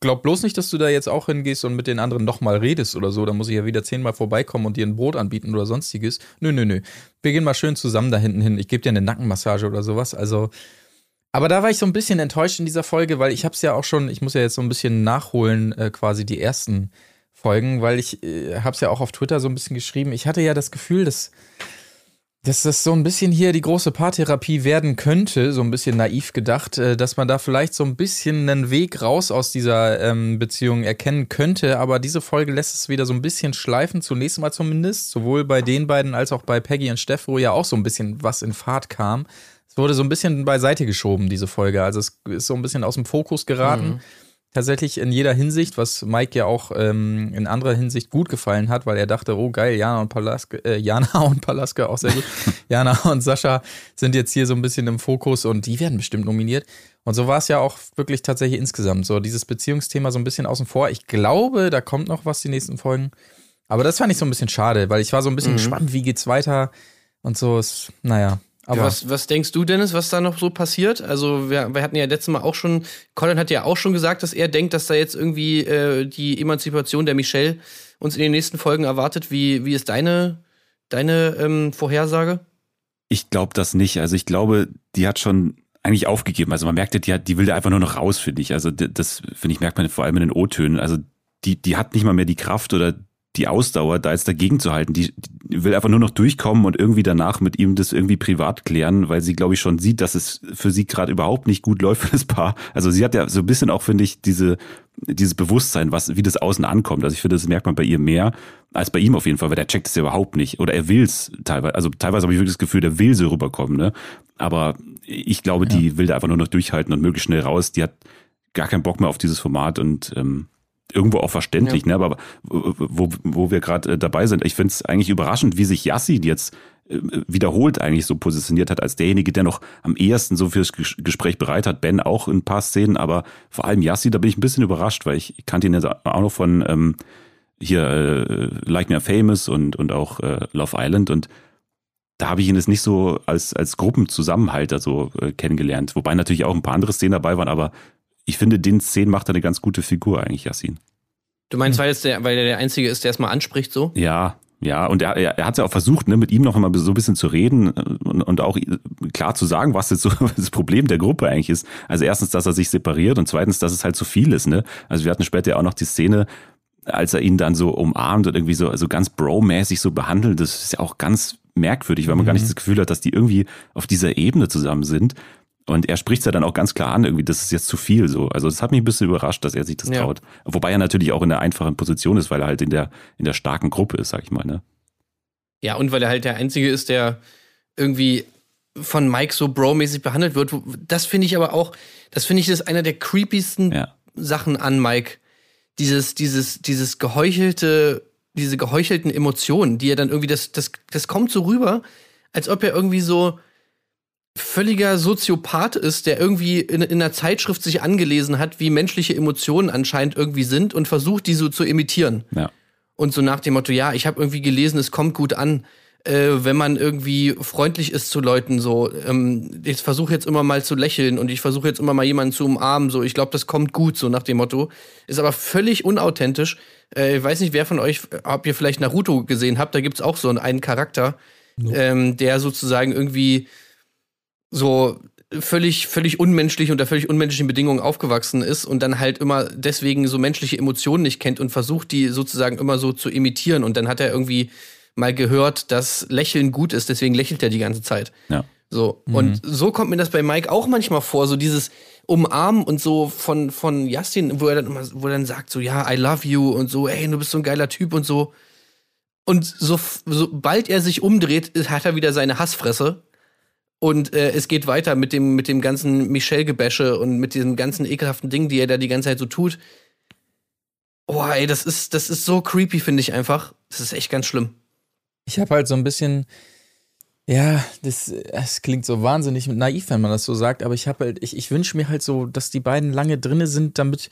glaub bloß nicht, dass du da jetzt auch hingehst und mit den anderen nochmal redest oder so. Dann muss ich ja wieder zehnmal vorbeikommen und dir ein Brot anbieten oder sonstiges. Nö, nö, nö. Wir gehen mal schön zusammen da hinten hin. Ich gebe dir eine Nackenmassage oder sowas. Also, aber da war ich so ein bisschen enttäuscht in dieser Folge, weil ich habe es ja auch schon, ich muss ja jetzt so ein bisschen nachholen, äh, quasi die ersten Folgen, weil ich äh, habe es ja auch auf Twitter so ein bisschen geschrieben. Ich hatte ja das Gefühl, dass, dass das so ein bisschen hier die große Paartherapie werden könnte, so ein bisschen naiv gedacht, äh, dass man da vielleicht so ein bisschen einen Weg raus aus dieser ähm, Beziehung erkennen könnte. Aber diese Folge lässt es wieder so ein bisschen schleifen, zunächst mal zumindest, sowohl bei den beiden als auch bei Peggy und Steff, wo ja auch so ein bisschen was in Fahrt kam. Es wurde so ein bisschen beiseite geschoben, diese Folge. Also es ist so ein bisschen aus dem Fokus geraten. Tatsächlich in jeder Hinsicht, was Mike ja auch ähm, in anderer Hinsicht gut gefallen hat, weil er dachte, oh geil, Jana und Palaska, äh, Jana und Palaska auch sehr gut. Jana und Sascha sind jetzt hier so ein bisschen im Fokus und die werden bestimmt nominiert. Und so war es ja auch wirklich tatsächlich insgesamt. So dieses Beziehungsthema so ein bisschen außen vor. Ich glaube, da kommt noch was die nächsten Folgen. Aber das fand ich so ein bisschen schade, weil ich war so ein bisschen gespannt, wie geht's weiter und so. Ist, naja. Aber was, was denkst du, Dennis, was da noch so passiert? Also, wir, wir hatten ja letztes Mal auch schon, Colin hat ja auch schon gesagt, dass er denkt, dass da jetzt irgendwie äh, die Emanzipation der Michelle uns in den nächsten Folgen erwartet. Wie, wie ist deine, deine ähm, Vorhersage? Ich glaube das nicht. Also ich glaube, die hat schon eigentlich aufgegeben. Also man merkt, ja, die, hat, die will da einfach nur noch raus, finde ich. Also das, finde ich, merkt man vor allem in den O-Tönen. Also die, die hat nicht mal mehr die Kraft oder die Ausdauer, da jetzt dagegen zu halten. Die will einfach nur noch durchkommen und irgendwie danach mit ihm das irgendwie privat klären, weil sie, glaube ich, schon sieht, dass es für sie gerade überhaupt nicht gut läuft für das Paar. Also sie hat ja so ein bisschen auch, finde ich, diese, dieses Bewusstsein, was, wie das außen ankommt. Also ich finde, das merkt man bei ihr mehr als bei ihm auf jeden Fall, weil der checkt es ja überhaupt nicht. Oder er will's teilweise. Also teilweise habe ich wirklich das Gefühl, der will so rüberkommen, ne? Aber ich glaube, die will da einfach nur noch durchhalten und möglichst schnell raus. Die hat gar keinen Bock mehr auf dieses Format und ähm, irgendwo auch verständlich, ne? Aber wo, wo wir gerade äh, dabei sind, ich finde es eigentlich überraschend, wie sich Yassin jetzt äh, wiederholt eigentlich so positioniert hat als derjenige, der noch am ehesten so fürs Ges- Gespräch bereit hat. Ben auch in ein paar Szenen, aber vor allem Yassi, da bin ich ein bisschen überrascht, weil ich kannte ihn ja auch noch von ähm, hier äh, Like Me Are Famous und, und auch äh, Love Island und da habe ich ihn jetzt nicht so als, als Gruppenzusammenhalter so äh, kennengelernt. Wobei natürlich auch ein paar andere Szenen dabei waren, aber ich finde, den Szenen macht er eine ganz gute Figur eigentlich, Yassin. Du meinst, weil, der, weil er der Einzige ist, der es mal anspricht, so? Ja, Ja, und er, er, hat ja auch versucht, ne, mit ihm noch einmal so ein bisschen zu reden äh, und, und auch klar zu sagen, was jetzt so das Problem der Gruppe eigentlich ist. Also erstens, dass er sich separiert und zweitens, dass es halt zu viel ist. Ne? Also wir hatten später ja auch noch die Szene, als er ihn dann so umarmt und irgendwie so, so ganz bro-mäßig so behandelt. Das ist ja auch ganz merkwürdig, weil man mhm. gar nicht das Gefühl hat, dass die irgendwie auf dieser Ebene zusammen sind. Und er spricht es ja dann auch ganz klar an, irgendwie, das ist jetzt zu viel so. Also es hat mich ein bisschen überrascht, dass er sich das ja. traut. Wobei er natürlich auch in der einfachen Position ist, weil er halt in der, in der starken Gruppe ist, sag ich mal, ne? Ja, und weil er halt der Einzige ist, der irgendwie von Mike so bro-mäßig behandelt wird. Das finde ich aber auch, das finde ich ist einer der creepiesten ja. Sachen an Mike. Dieses, dieses, dieses geheuchelte, diese geheuchelten Emotionen, die er dann irgendwie, das, das, das kommt so rüber, als ob er irgendwie so, völliger Soziopath ist, der irgendwie in, in einer Zeitschrift sich angelesen hat, wie menschliche Emotionen anscheinend irgendwie sind und versucht, die so zu imitieren. Ja. Und so nach dem Motto, ja, ich habe irgendwie gelesen, es kommt gut an, äh, wenn man irgendwie freundlich ist zu Leuten. So, ähm, ich versuche jetzt immer mal zu lächeln und ich versuche jetzt immer mal jemanden zu umarmen. So, ich glaube, das kommt gut, so nach dem Motto. Ist aber völlig unauthentisch. Äh, ich weiß nicht, wer von euch, ob ihr vielleicht Naruto gesehen habt, da gibt's auch so einen Charakter, no. ähm, der sozusagen irgendwie so völlig, völlig unmenschlich unter völlig unmenschlichen Bedingungen aufgewachsen ist und dann halt immer deswegen so menschliche Emotionen nicht kennt und versucht, die sozusagen immer so zu imitieren. Und dann hat er irgendwie mal gehört, dass Lächeln gut ist, deswegen lächelt er die ganze Zeit. Ja. So. Mhm. Und so kommt mir das bei Mike auch manchmal vor, so dieses Umarmen und so von, von Justin, wo er dann immer, wo er dann sagt, so, ja, I love you und so, ey, du bist so ein geiler Typ und so. Und so, sobald er sich umdreht, hat er wieder seine Hassfresse und äh, es geht weiter mit dem, mit dem ganzen Michelle-Gebäsche und mit diesem ganzen ekelhaften Ding, die er da die ganze Zeit so tut. Oh, ey, das ist, das ist so creepy, finde ich einfach. Das ist echt ganz schlimm. Ich habe halt so ein bisschen, ja, das, das klingt so wahnsinnig naiv, wenn man das so sagt, aber ich habe halt, ich, ich wünsche mir halt so, dass die beiden lange drinne sind, damit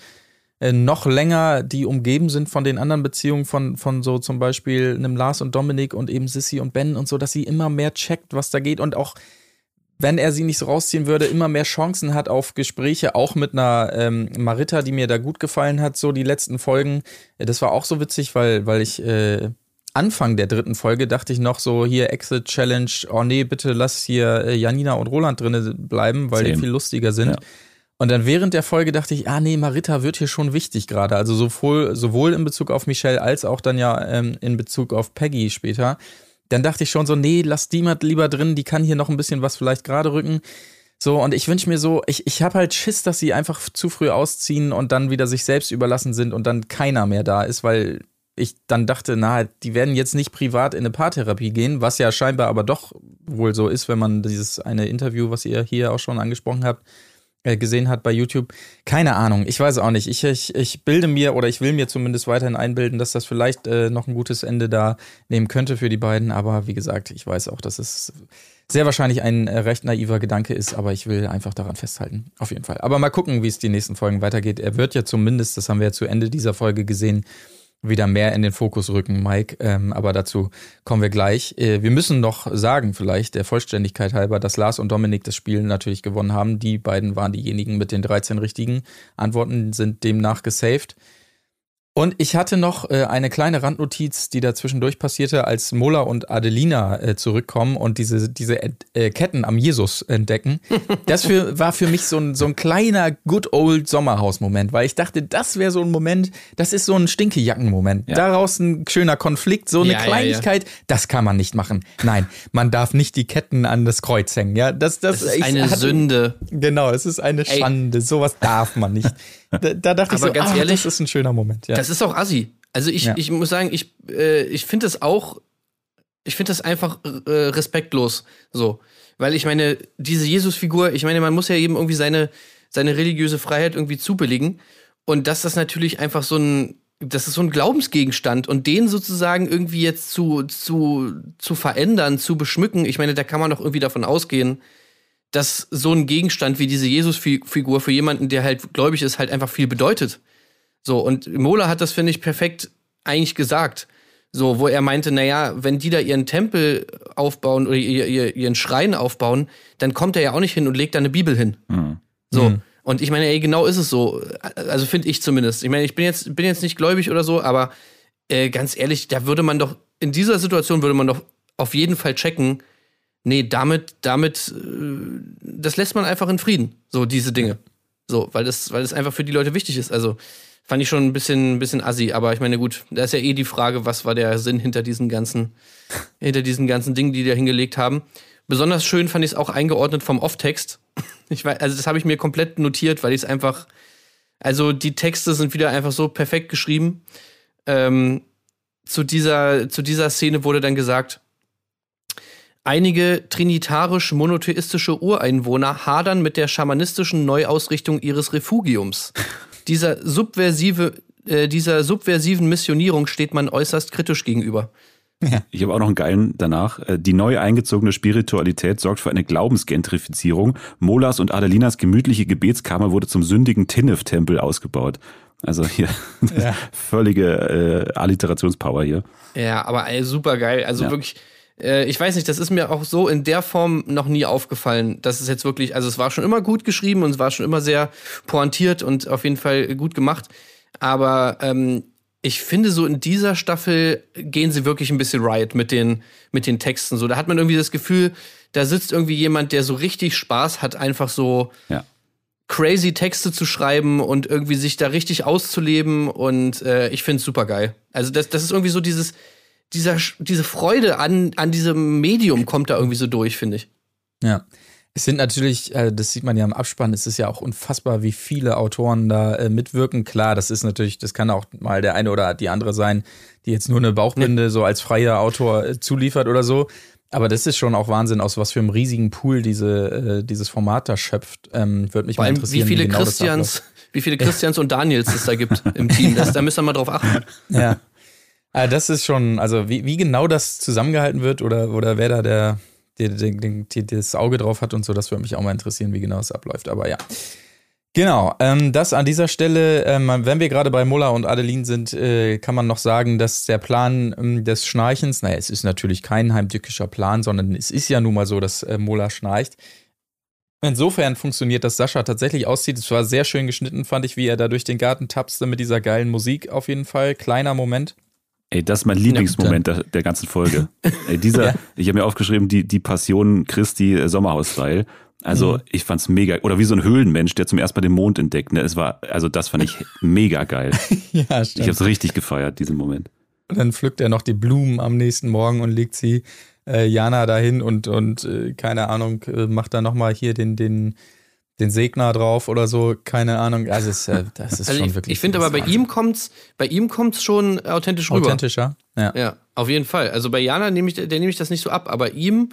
äh, noch länger die umgeben sind von den anderen Beziehungen von, von so zum Beispiel einem Lars und Dominik und eben Sissy und Ben und so, dass sie immer mehr checkt, was da geht und auch wenn er sie nicht so rausziehen würde, immer mehr Chancen hat auf Gespräche, auch mit einer ähm, Marita, die mir da gut gefallen hat, so die letzten Folgen. Das war auch so witzig, weil, weil ich äh, Anfang der dritten Folge dachte ich noch so, hier Exit Challenge, oh nee, bitte lass hier äh, Janina und Roland drinne bleiben, weil Same. die viel lustiger sind. Ja. Und dann während der Folge dachte ich, ah nee, Marita wird hier schon wichtig gerade. Also sowohl, sowohl in Bezug auf Michelle als auch dann ja ähm, in Bezug auf Peggy später dann dachte ich schon so, nee, lass die mal lieber drin, die kann hier noch ein bisschen was vielleicht gerade rücken. So, und ich wünsche mir so, ich, ich habe halt Schiss, dass sie einfach zu früh ausziehen und dann wieder sich selbst überlassen sind und dann keiner mehr da ist, weil ich dann dachte, na, die werden jetzt nicht privat in eine Paartherapie gehen, was ja scheinbar aber doch wohl so ist, wenn man dieses eine Interview, was ihr hier auch schon angesprochen habt, gesehen hat bei YouTube. Keine Ahnung, ich weiß auch nicht. Ich, ich, ich bilde mir oder ich will mir zumindest weiterhin einbilden, dass das vielleicht äh, noch ein gutes Ende da nehmen könnte für die beiden. Aber wie gesagt, ich weiß auch, dass es sehr wahrscheinlich ein äh, recht naiver Gedanke ist, aber ich will einfach daran festhalten. Auf jeden Fall. Aber mal gucken, wie es die nächsten Folgen weitergeht. Er wird ja zumindest, das haben wir ja zu Ende dieser Folge gesehen, wieder mehr in den Fokus rücken, Mike. Ähm, aber dazu kommen wir gleich. Äh, wir müssen noch sagen, vielleicht der Vollständigkeit halber, dass Lars und Dominik das Spiel natürlich gewonnen haben. Die beiden waren diejenigen mit den 13 richtigen Antworten, sind demnach gesaved. Und ich hatte noch äh, eine kleine Randnotiz, die da zwischendurch passierte, als Mola und Adelina äh, zurückkommen und diese, diese äh, Ketten am Jesus entdecken. Das für, war für mich so ein, so ein kleiner Good Old Sommerhaus-Moment, weil ich dachte, das wäre so ein Moment, das ist so ein Stinkejacken-Moment. Ja. Daraus ein schöner Konflikt, so eine ja, Kleinigkeit, ja, das kann man nicht machen. Nein, man darf nicht die Ketten an das Kreuz hängen. Ja, das, das, das ist eine hatte, Sünde. Genau, es ist eine Schande. Ey. Sowas darf man nicht. Da, da dachte Aber ich so, ganz ah, ehrlich, das ist ein schöner Moment. Ja. Das ist auch assi. Also ich, ja. ich muss sagen, ich, äh, ich finde das auch, ich finde das einfach äh, respektlos so. Weil ich meine, diese Jesus-Figur, ich meine, man muss ja eben irgendwie seine, seine religiöse Freiheit irgendwie zubilligen. Und dass das natürlich einfach so ein, das ist so ein Glaubensgegenstand und den sozusagen irgendwie jetzt zu, zu, zu verändern, zu beschmücken, ich meine, da kann man doch irgendwie davon ausgehen, dass so ein Gegenstand wie diese Jesus-Figur für jemanden, der halt gläubig ist, halt einfach viel bedeutet. So, und Mola hat das, finde ich, perfekt eigentlich gesagt. So, wo er meinte, naja, wenn die da ihren Tempel aufbauen oder ihr, ihr, ihren Schrein aufbauen, dann kommt er ja auch nicht hin und legt da eine Bibel hin. Mhm. So. Mhm. Und ich meine, ey, genau ist es so. Also finde ich zumindest. Ich meine, ich bin jetzt, bin jetzt nicht gläubig oder so, aber äh, ganz ehrlich, da würde man doch in dieser Situation würde man doch auf jeden Fall checken, nee, damit, damit, äh, das lässt man einfach in Frieden, so diese Dinge. So, weil das, weil das einfach für die Leute wichtig ist. Also fand ich schon ein bisschen, ein bisschen assi, aber ich meine, gut, da ist ja eh die Frage, was war der Sinn hinter diesen ganzen, hinter diesen ganzen Dingen, die die da hingelegt haben. Besonders schön fand ich es auch eingeordnet vom Off-Text. Ich weiß, also das habe ich mir komplett notiert, weil ich es einfach, also die Texte sind wieder einfach so perfekt geschrieben. Ähm, zu dieser, zu dieser Szene wurde dann gesagt, einige trinitarisch-monotheistische Ureinwohner hadern mit der schamanistischen Neuausrichtung ihres Refugiums. Dieser subversive, äh, dieser subversiven Missionierung steht man äußerst kritisch gegenüber. Ich habe auch noch einen geilen danach. Äh, Die neu eingezogene Spiritualität sorgt für eine Glaubensgentrifizierung. Molas und Adelinas gemütliche Gebetskammer wurde zum sündigen Tinnef-Tempel ausgebaut. Also hier Ja. völlige äh, Alliterationspower hier. Ja, aber ey, super geil. Also Ja. wirklich, äh, ich weiß nicht, das ist mir auch so in der Form noch nie aufgefallen. Das ist jetzt wirklich, also es war schon immer gut geschrieben und es war schon immer sehr pointiert und auf jeden Fall gut gemacht. Aber ähm, ich finde, so in dieser Staffel gehen sie wirklich ein bisschen riot mit den, mit den Texten. So, da hat man irgendwie das Gefühl, da sitzt irgendwie jemand, der so richtig Spaß hat, einfach so Ja. crazy Texte zu schreiben und irgendwie sich da richtig auszuleben und äh, ich finde es super geil. Also das, das ist irgendwie so dieses, dieser, diese Freude an, an diesem Medium kommt da irgendwie so durch, finde ich. Ja. Es sind natürlich, äh, das sieht man ja im Abspann, es ist ja auch unfassbar, wie viele Autoren da äh, mitwirken. Klar, das ist natürlich, das kann auch mal der eine oder die andere sein, die jetzt nur eine Bauchbinde so als freier Autor äh, zuliefert oder so. Aber das ist schon auch Wahnsinn, aus was für einem riesigen Pool diese, dieses Format da schöpft. Ähm, Würde mich Vor mal allem, wie interessieren, viele genau das Christians, wie viele Christians und Daniels es da gibt im Team. Das, da müsst ihr mal drauf achten. Ja. Ah, das ist schon, also wie, wie genau das zusammengehalten wird oder, oder wer da der, der, der, der, das Auge drauf hat und so, das würde mich auch mal interessieren, wie genau es abläuft. Aber ja. Genau, ähm, das an dieser Stelle, ähm, wenn wir gerade bei Mola und Adeline sind, äh, kann man noch sagen, dass der Plan ähm, des Schnarchens, naja, es ist natürlich kein heimtückischer Plan, sondern es ist ja nun mal so, dass äh, Mola schnarcht. Insofern funktioniert, dass Sascha tatsächlich aussieht. Es war sehr schön geschnitten, fand ich, wie er da durch den Garten tapste mit dieser geilen Musik auf jeden Fall. Kleiner Moment. Ey, das ist mein Lieblingsmoment der, der ganzen Folge. Ey, dieser, Ja. ich habe mir aufgeschrieben, die, die Passion Christi äh, Sommerhaus-Style. Also Mhm. ich fand's mega, oder wie so ein Höhlenmensch, der zum ersten Mal den Mond entdeckt. Ne? Es war, also das fand ich mega geil. Ja, Ich habe es richtig gefeiert, diesen Moment. Und dann pflückt er noch die Blumen am nächsten Morgen und legt sie äh, Jana dahin und, und äh, keine Ahnung, äh, macht da nochmal hier den, den, den Segner drauf oder so, keine Ahnung. Also es, äh, das ist Also schon ich, wirklich. ich finde aber bei ihm kommt's, bei ihm kommt's schon authentisch rüber. authentischer. Ja. Ja, auf jeden Fall. Also bei Jana nehme ich, der nehme ich das nicht so ab, aber ihm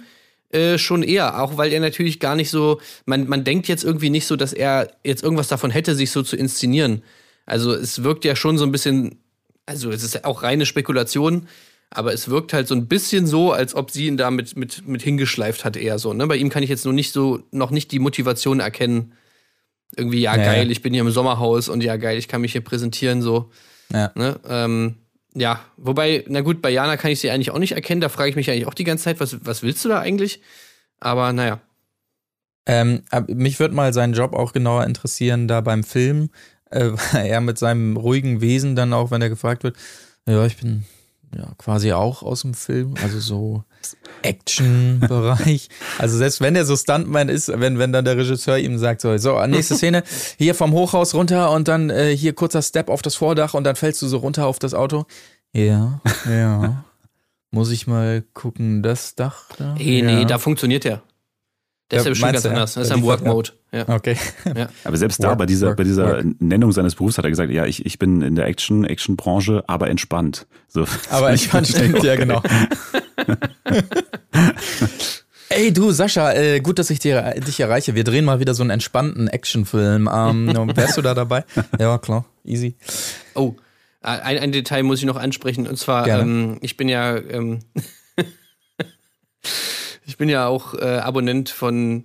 äh, schon eher, auch weil er natürlich gar nicht so, man, man denkt jetzt irgendwie nicht so, dass er jetzt irgendwas davon hätte, sich so zu inszenieren. Also es wirkt ja schon so ein bisschen, also es ist auch reine Spekulation, aber es wirkt halt so ein bisschen so, als ob sie ihn da mit, mit, mit hingeschleift hat, eher so. Ne? Bei ihm kann ich jetzt nur nicht so, noch nicht die Motivation erkennen. Irgendwie, ja, Ja, geil, ich bin hier im Sommerhaus und ja, geil, ich kann mich hier präsentieren, so. Ja. Ne? Ähm, ja, wobei, na gut, bei Jana kann ich sie eigentlich auch nicht erkennen. Da frage ich mich eigentlich auch die ganze Zeit, was, was willst du da eigentlich? Aber naja. Ähm, mich würde mal sein Job auch genauer interessieren, da beim Film. Äh, weil er mit seinem ruhigen Wesen dann auch, wenn er gefragt wird, ja, ich bin ja quasi auch aus dem Film, also so Action-Bereich. Also selbst wenn er so Stuntman ist, wenn, wenn dann der Regisseur ihm sagt, so, so, nächste Szene, hier vom Hochhaus runter und dann äh, hier kurzer Step auf das Vordach und dann fällst du so runter auf das Auto. Ja, ja. Muss ich mal gucken, das Dach da? Ja. nee, da funktioniert der. Der ist Ja, ja bestimmt ganz du, ja? anders. Das ist Der ein liefert, ja. Work-Mode. Ja. Okay. Aber selbst da Work, bei dieser, work, bei dieser work. Nennung seines Berufs hat er gesagt, ja, ich, ich bin in der Action, Action-Branche, aber entspannt. So. Aber stimmt, ja, genau. Ey, du, Sascha, äh, gut, dass ich dir, dich erreiche. Wir drehen mal wieder so einen entspannten Actionfilm. Ähm, wärst du da dabei? Ja, klar, easy. Oh, ein, ein Detail muss ich noch ansprechen. Und zwar, ähm, ich bin ja, ähm, ich bin ja auch äh, Abonnent von,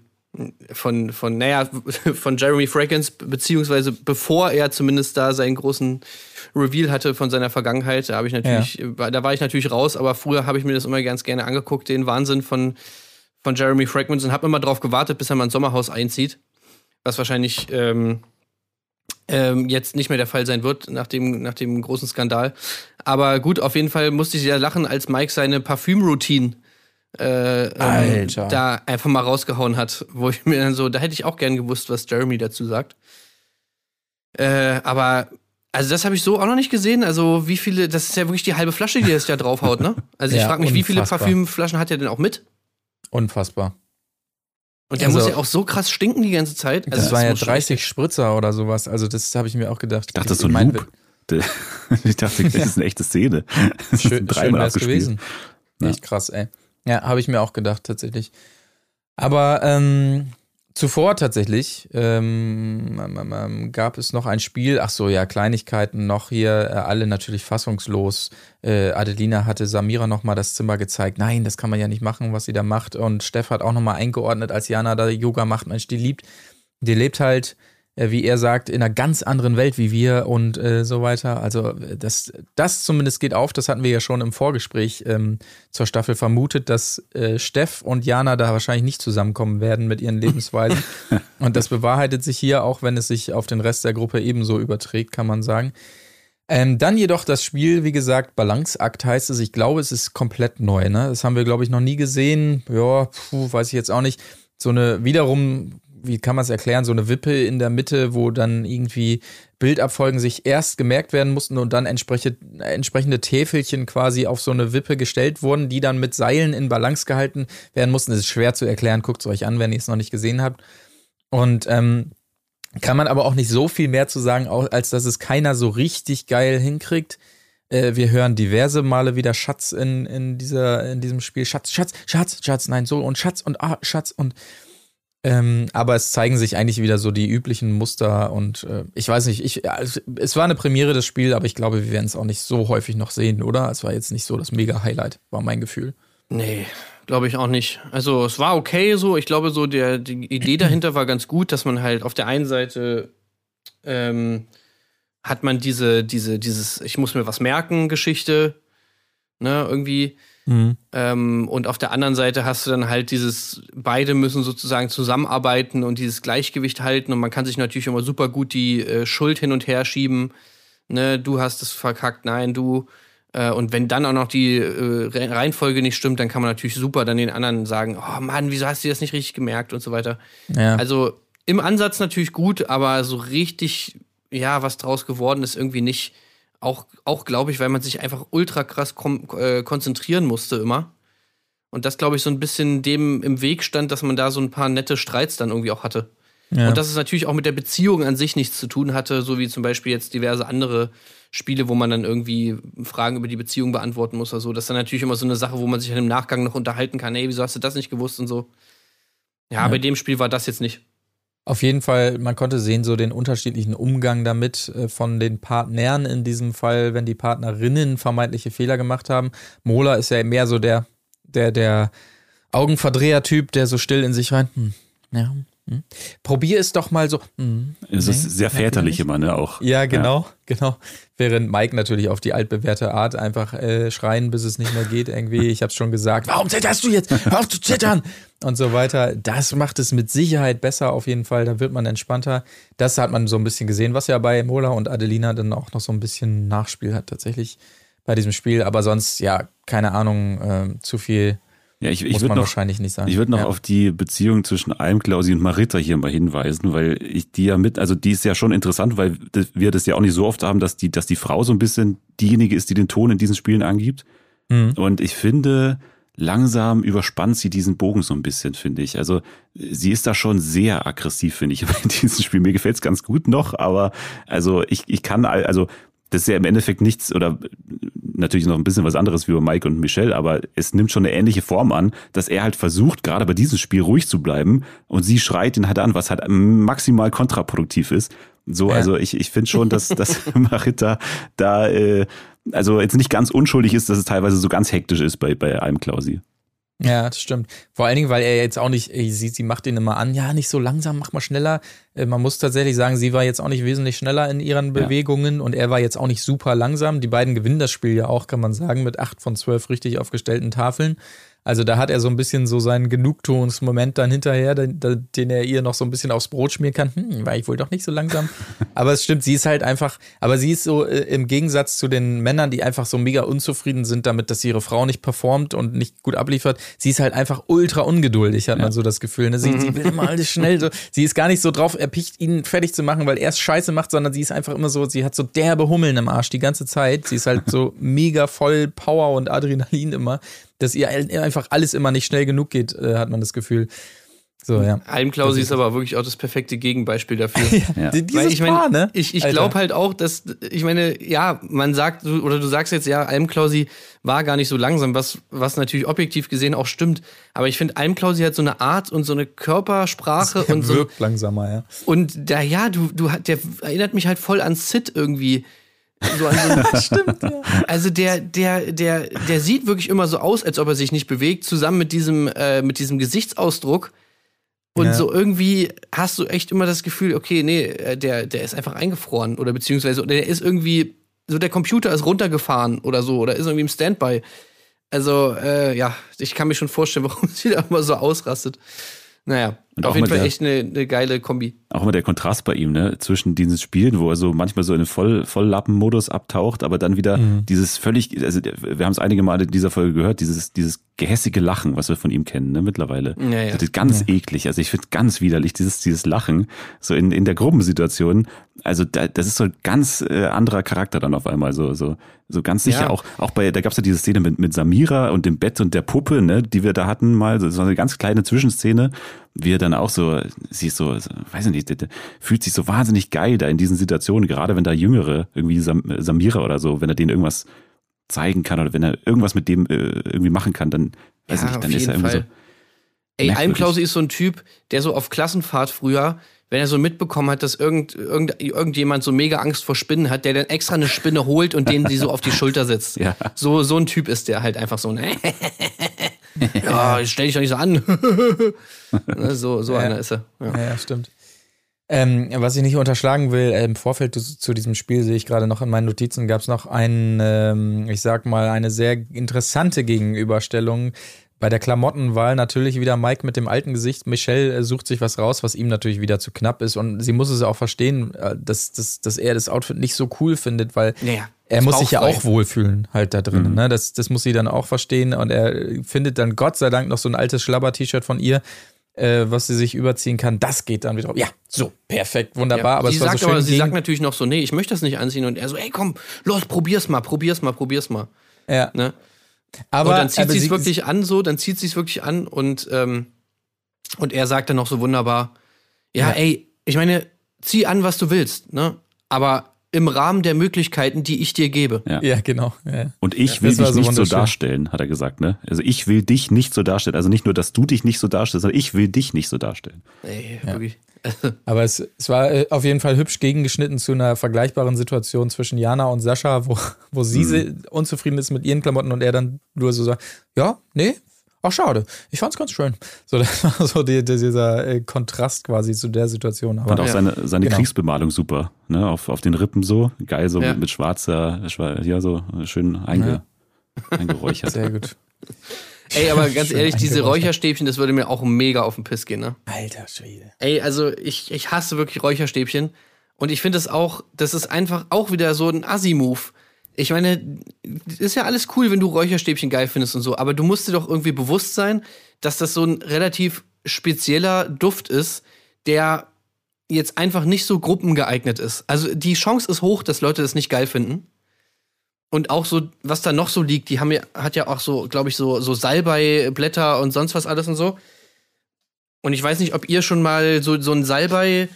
von, von, naja, von Jeremy Fragrance, beziehungsweise bevor er zumindest da seinen großen Reveal hatte von seiner Vergangenheit, da habe ich natürlich, war- da war ich natürlich raus, aber früher habe ich mir das immer ganz gerne angeguckt, den Wahnsinn von, von Jeremy Fragrance und habe immer drauf gewartet, bis er mal ins Sommerhaus einzieht. Was wahrscheinlich ähm, ähm, jetzt nicht mehr der Fall sein wird nach dem, nach dem großen Skandal. Aber gut, auf jeden Fall musste ich sehr lachen, als Mike seine Parfüm-Routine äh, ähm, Alter. da einfach mal rausgehauen hat, wo ich mir dann so, da hätte ich auch gern gewusst, was Jeremy dazu sagt. Äh, aber also das habe ich so auch noch nicht gesehen. Also wie viele, das ist ja wirklich die halbe Flasche, die das ja draufhaut, ne? Also ich Ja, frage mich, wie viele unfassbar. Parfümflaschen hat er denn auch mit? Unfassbar. Und der Also- muss ja auch so krass stinken die ganze Zeit. Also Das war ja muss schon 30 Spritzer oder sowas. Also das habe ich mir auch gedacht. Ich dachte, das ist so ein mein- Loop. Ich dachte, das ist eine echte Szene. Das ist Schön, schön dreimal abgespielt. gewesen. Ja. Echt krass, ey. Ja, habe ich mir auch gedacht, tatsächlich. Aber ähm, zuvor tatsächlich ähm, ähm, ähm, gab es noch ein Spiel, ach so, ja, Kleinigkeiten noch hier, äh, alle natürlich fassungslos. Äh, Adelina hatte Samira nochmal das Zimmer gezeigt. Nein, das kann man ja nicht machen, was sie da macht. Und Steff hat auch nochmal eingeordnet, als Jana da Yoga macht. Mensch, die liebt, die lebt halt, wie er sagt, in einer ganz anderen Welt wie wir und äh, so weiter. Also äh, das, das zumindest geht auf. Das hatten wir ja schon im Vorgespräch ähm, zur Staffel vermutet, dass äh, Steff und Jana da wahrscheinlich nicht zusammenkommen werden mit ihren Lebensweisen. und das bewahrheitet sich hier, auch wenn es sich auf den Rest der Gruppe ebenso überträgt, kann man sagen. Ähm, dann jedoch das Spiel, wie gesagt, Balanceakt heißt es. Ich glaube, es ist komplett neu. Ne? Das haben wir, glaube ich, noch nie gesehen. Ja, puh, weiß ich jetzt auch nicht. So eine wiederum, wie kann man es erklären, so eine Wippe in der Mitte, wo dann irgendwie Bildabfolgen sich erst gemerkt werden mussten und dann entsprechend, entsprechende Täfelchen quasi auf so eine Wippe gestellt wurden, die dann mit Seilen in Balance gehalten werden mussten. Das ist schwer zu erklären. Guckt es euch an, wenn ihr es noch nicht gesehen habt. Und ähm, kann man aber auch nicht so viel mehr zu sagen, als dass es keiner so richtig geil hinkriegt. Äh, wir hören diverse Male wieder Schatz in, in, dieser, in diesem Spiel. Schatz, Schatz, Schatz, Schatz, nein, so und Schatz und ah, Schatz und ähm, aber es zeigen sich eigentlich wieder so die üblichen Muster und äh, ich weiß nicht, ich, also, es war eine Premiere des Spiels, aber ich glaube, wir werden es auch nicht so häufig noch sehen, oder? Es war jetzt nicht so das Mega-Highlight, war mein Gefühl. Nee, glaube ich auch nicht. Also es war okay so. Ich glaube so, der, die Idee dahinter war ganz gut, dass man halt auf der einen Seite ähm, hat man diese, diese, dieses, ich muss mir was merken, Geschichte, ne, irgendwie. Ähm, und auf der anderen Seite hast du dann halt dieses, beide müssen sozusagen zusammenarbeiten und dieses Gleichgewicht halten und man kann sich natürlich immer super gut die äh, Schuld hin und her schieben. Ne, du hast es verkackt, nein, du. Äh, und wenn dann auch noch die äh, Re- Reihenfolge nicht stimmt, dann kann man natürlich super dann den anderen sagen, oh Mann, wieso hast du das nicht richtig gemerkt und so weiter. Ja. Also im Ansatz natürlich gut, aber so richtig, ja, was draus geworden ist, irgendwie nicht. Auch, auch glaube ich, weil man sich einfach ultra krass äh, konzentrieren musste immer. Und das, glaube ich, so ein bisschen dem im Weg stand, dass man da so ein paar nette Streits dann irgendwie auch hatte. Ja. Und dass es natürlich auch mit der Beziehung an sich nichts zu tun hatte, so wie zum Beispiel jetzt diverse andere Spiele, wo man dann irgendwie Fragen über die Beziehung beantworten muss oder so. Das ist dann natürlich immer so eine Sache, wo man sich dann im Nachgang noch unterhalten kann. Ey, wieso hast du das nicht gewusst und so. Ja, bei dem Spiel war das jetzt nicht. Auf jeden Fall, man konnte sehen, so den unterschiedlichen Umgang damit äh, von den Partnern in diesem Fall, wenn die Partnerinnen vermeintliche Fehler gemacht haben. Mola ist ja mehr so der, der, der Augenverdreher-Typ, der so still in sich rein. Hm, ja, hm. Probier es doch mal so. Hm, Es ist nee, sehr väterlich immer, ne? Auch. Ja, genau, genau. Während Mike natürlich auf die altbewährte Art einfach äh, schreien, bis es nicht mehr geht, irgendwie. Ich hab's schon gesagt, warum zitterst du jetzt? Hör auf zu zittern! Und so weiter. Das macht es mit Sicherheit besser auf jeden Fall. Da wird man entspannter. Das hat man so ein bisschen gesehen, was ja bei Mola und Adelina dann auch noch so ein bisschen Nachspiel hat tatsächlich bei diesem Spiel. Aber sonst, ja, keine Ahnung, äh, zu viel Ja, ich, ich muss würde man noch, wahrscheinlich nicht sagen. ich würde noch ja. auf die Beziehung zwischen Almklausi und Marita hier mal hinweisen, weil ich die ja mit, also die ist ja schon interessant, weil wir das ja auch nicht so oft haben, dass die, dass die Frau so ein bisschen diejenige ist, die den Ton in diesen Spielen angibt. Mhm. Und ich finde, langsam überspannt sie diesen Bogen so ein bisschen, finde ich. Also sie ist da schon sehr aggressiv, finde ich, in diesem Spiel. Mir gefällt's ganz gut noch, aber also ich, ich kann, also das ist ja im Endeffekt nichts oder natürlich noch ein bisschen was anderes wie bei Mike und Michelle, aber es nimmt schon eine ähnliche Form an, dass er halt versucht, gerade bei diesem Spiel ruhig zu bleiben und sie schreit ihn halt an, was halt maximal kontraproduktiv ist. So, Ja. also ich, ich finde schon, dass, dass Marita da äh, also jetzt nicht ganz unschuldig ist, dass es teilweise so ganz hektisch ist bei, bei einem Klausi. Ja, das stimmt. Vor allen Dingen, weil er jetzt auch nicht, äh, sie, sie macht ihn immer an, ja, nicht so langsam, mach mal schneller. Äh, Man muss tatsächlich sagen, sie war jetzt auch nicht wesentlich schneller in ihren Bewegungen und er war jetzt auch nicht super langsam. Die beiden gewinnen das Spiel ja auch, kann man sagen, mit acht von zwölf richtig aufgestellten Tafeln. Also da hat er so ein bisschen so seinen Genugtuungsmoment dann hinterher, den, den er ihr noch so ein bisschen aufs Brot schmieren kann. Hm, war ich wohl doch nicht so langsam. aber es stimmt, sie ist halt einfach, aber sie ist so äh, im Gegensatz zu den Männern, die einfach so mega unzufrieden sind damit, dass ihre Frau nicht performt und nicht gut abliefert. Sie ist halt einfach ultra ungeduldig, hat man so das Gefühl. Ne? Sie, sie will immer alles schnell. So. Sie ist gar nicht so drauf erpicht, ihn fertig zu machen, weil er es scheiße macht, sondern sie ist einfach immer so, sie hat so derbe Hummeln im Arsch die ganze Zeit. Sie ist halt so mega voll Power und Adrenalin immer, dass ihr einfach alles immer nicht schnell genug geht, äh, hat man das Gefühl. So, ja. Almklausi ist aber wirklich auch das perfekte Gegenbeispiel dafür. Ja. Die- Dieses Weil ich meine, Paar, ne? ich, ich glaube halt auch, dass, ich meine, ja, man sagt, oder du sagst jetzt, ja, Almklausi war gar nicht so langsam, was, was natürlich objektiv gesehen auch stimmt. Aber ich finde, Almklausi hat so eine Art und so eine Körpersprache Er und so. wirkt langsamer, ja. Und da, ja, du, du, der erinnert mich halt voll an Sid irgendwie. So an so Stimmt, ja. Also der, der, der, der sieht wirklich immer so aus, als ob er sich nicht bewegt, zusammen mit diesem, äh, mit diesem Gesichtsausdruck. Und Ja. so irgendwie hast du echt immer das Gefühl, okay, nee, äh, der, der ist einfach eingefroren oder beziehungsweise der ist irgendwie, so der Computer ist runtergefahren oder so oder ist irgendwie im Standby. Also, äh, ja, ich kann mir schon vorstellen, warum sie da immer so ausrastet. Naja, Und auch auf jeden Fall der- echt eine, eine geile Kombi. Auch immer der Kontrast bei ihm, ne, zwischen diesen Spielen, wo er so manchmal so in den Voll, Volllappen-Modus abtaucht, aber dann wieder Mhm. dieses völlig, also wir haben es einige Male in dieser Folge gehört, dieses, dieses gehässige Lachen, was wir von ihm kennen, ne, mittlerweile. Ja, ja. Das ist ganz eklig. Also ich finde ganz widerlich, dieses, dieses Lachen, so in, in der Gruppensituation. Also da, das ist so ein ganz äh, anderer Charakter dann auf einmal, so, so, so ganz sicher. Ja. Auch, auch bei, da gab es ja diese Szene mit, mit Samira und dem Bett und der Puppe, ne, die wir da hatten mal, das war eine ganz kleine Zwischenszene, wie er dann auch so, sie ist so, so weiß ich nicht, fühlt sich so wahnsinnig geil da in diesen Situationen, gerade wenn da Jüngere, irgendwie Sam, Samira oder so, wenn er denen irgendwas zeigen kann oder wenn er irgendwas mit dem äh, irgendwie machen kann, dann, weiß Ja, ich nicht, dann ist er irgendwie Fall. Ey, merkwürdig. Almklause ist so ein Typ, der so auf Klassenfahrt früher, wenn er so mitbekommen hat, dass irgend, irgend, irgendjemand so mega Angst vor Spinnen hat, der dann extra eine Spinne holt und den sie so auf die Schulter setzt. Ja. So, so ein Typ ist der halt einfach so. Ne? ja, stell dich doch nicht so an. Ne, so so Ja. einer ist er. Ja. Ja, stimmt. Ähm, was ich nicht unterschlagen will, äh, im Vorfeld zu, zu diesem Spiel sehe ich gerade noch in meinen Notizen, gab es noch ein, ähm, ich sag mal, eine sehr interessante Gegenüberstellung. Bei der Klamottenwahl natürlich wieder Mike mit dem alten Gesicht. Michelle äh, sucht sich was raus, was ihm natürlich wieder zu knapp ist. Und sie muss es auch verstehen, äh, dass, dass, dass er das Outfit nicht so cool findet, weil Ja, ja. er muss sich ja auch wohlfühlen halt da drin. Ne? Das, das muss sie dann auch verstehen. Und er findet dann Gott sei Dank noch so ein altes Schlabber-T-Shirt von ihr, äh, was sie sich überziehen kann. Das geht dann wieder. Ja, so, perfekt, wunderbar. Ja, aber sie es war sagt so schön aber, sie sagt natürlich noch so, nee, ich möchte das nicht anziehen. Und er so, ey, komm, los, probier's mal, probier's mal, probier's mal. ja. Ne? Aber, und dann zieht sie es wirklich an, so, dann zieht sie es wirklich an und, ähm, und er sagt dann noch so wunderbar, ja, Ja. ey, ich meine, zieh an, was du willst, ne? Aber im Rahmen der Möglichkeiten, die ich dir gebe. Ja. Ja, genau. Ja. Und ich Ja, will dich so nicht so darstellen, hat er gesagt, ne? Also ich will dich nicht so darstellen. Also nicht nur, dass du dich nicht so darstellst, sondern ich will dich nicht so darstellen. Ey, wirklich. Aber es, es war äh, auf jeden Fall hübsch gegengeschnitten zu einer vergleichbaren Situation zwischen Jana und Sascha, wo, wo sie Mhm. unzufrieden ist mit ihren Klamotten und er dann nur so sagt, ja, nee, ach schade, ich fand's ganz schön. So, das war so die, die, dieser äh, Kontrast quasi zu der Situation. Aber Und auch Ja. seine, seine Genau. Kriegsbemalung super, ne? Auf, auf den Rippen so, geil, so Ja. mit, mit schwarzer, schwar- ja, so schön einge, eingeräuchert. sehr gut. Ey, aber ganz ehrlich, diese. Räucherstäbchen, das würde mir auch mega auf den Piss gehen, ne? Alter Schwede. Ey, also ich, ich hasse wirklich Räucherstäbchen. Und ich finde es auch, das ist einfach auch wieder so ein Assi-Move. Ich meine, ist ja alles cool, wenn du Räucherstäbchen geil findest und so, aber du musst dir doch irgendwie bewusst sein, dass das so ein relativ spezieller Duft ist, der jetzt einfach nicht so gruppengeeignet ist. Also die Chance ist hoch, dass Leute das nicht geil finden. Und auch so, was da noch so liegt, die haben ja, hat ja auch so, glaube ich, so, so Salbeiblätter und sonst was alles und so. Und ich weiß nicht, ob ihr schon mal so, so ein Salbei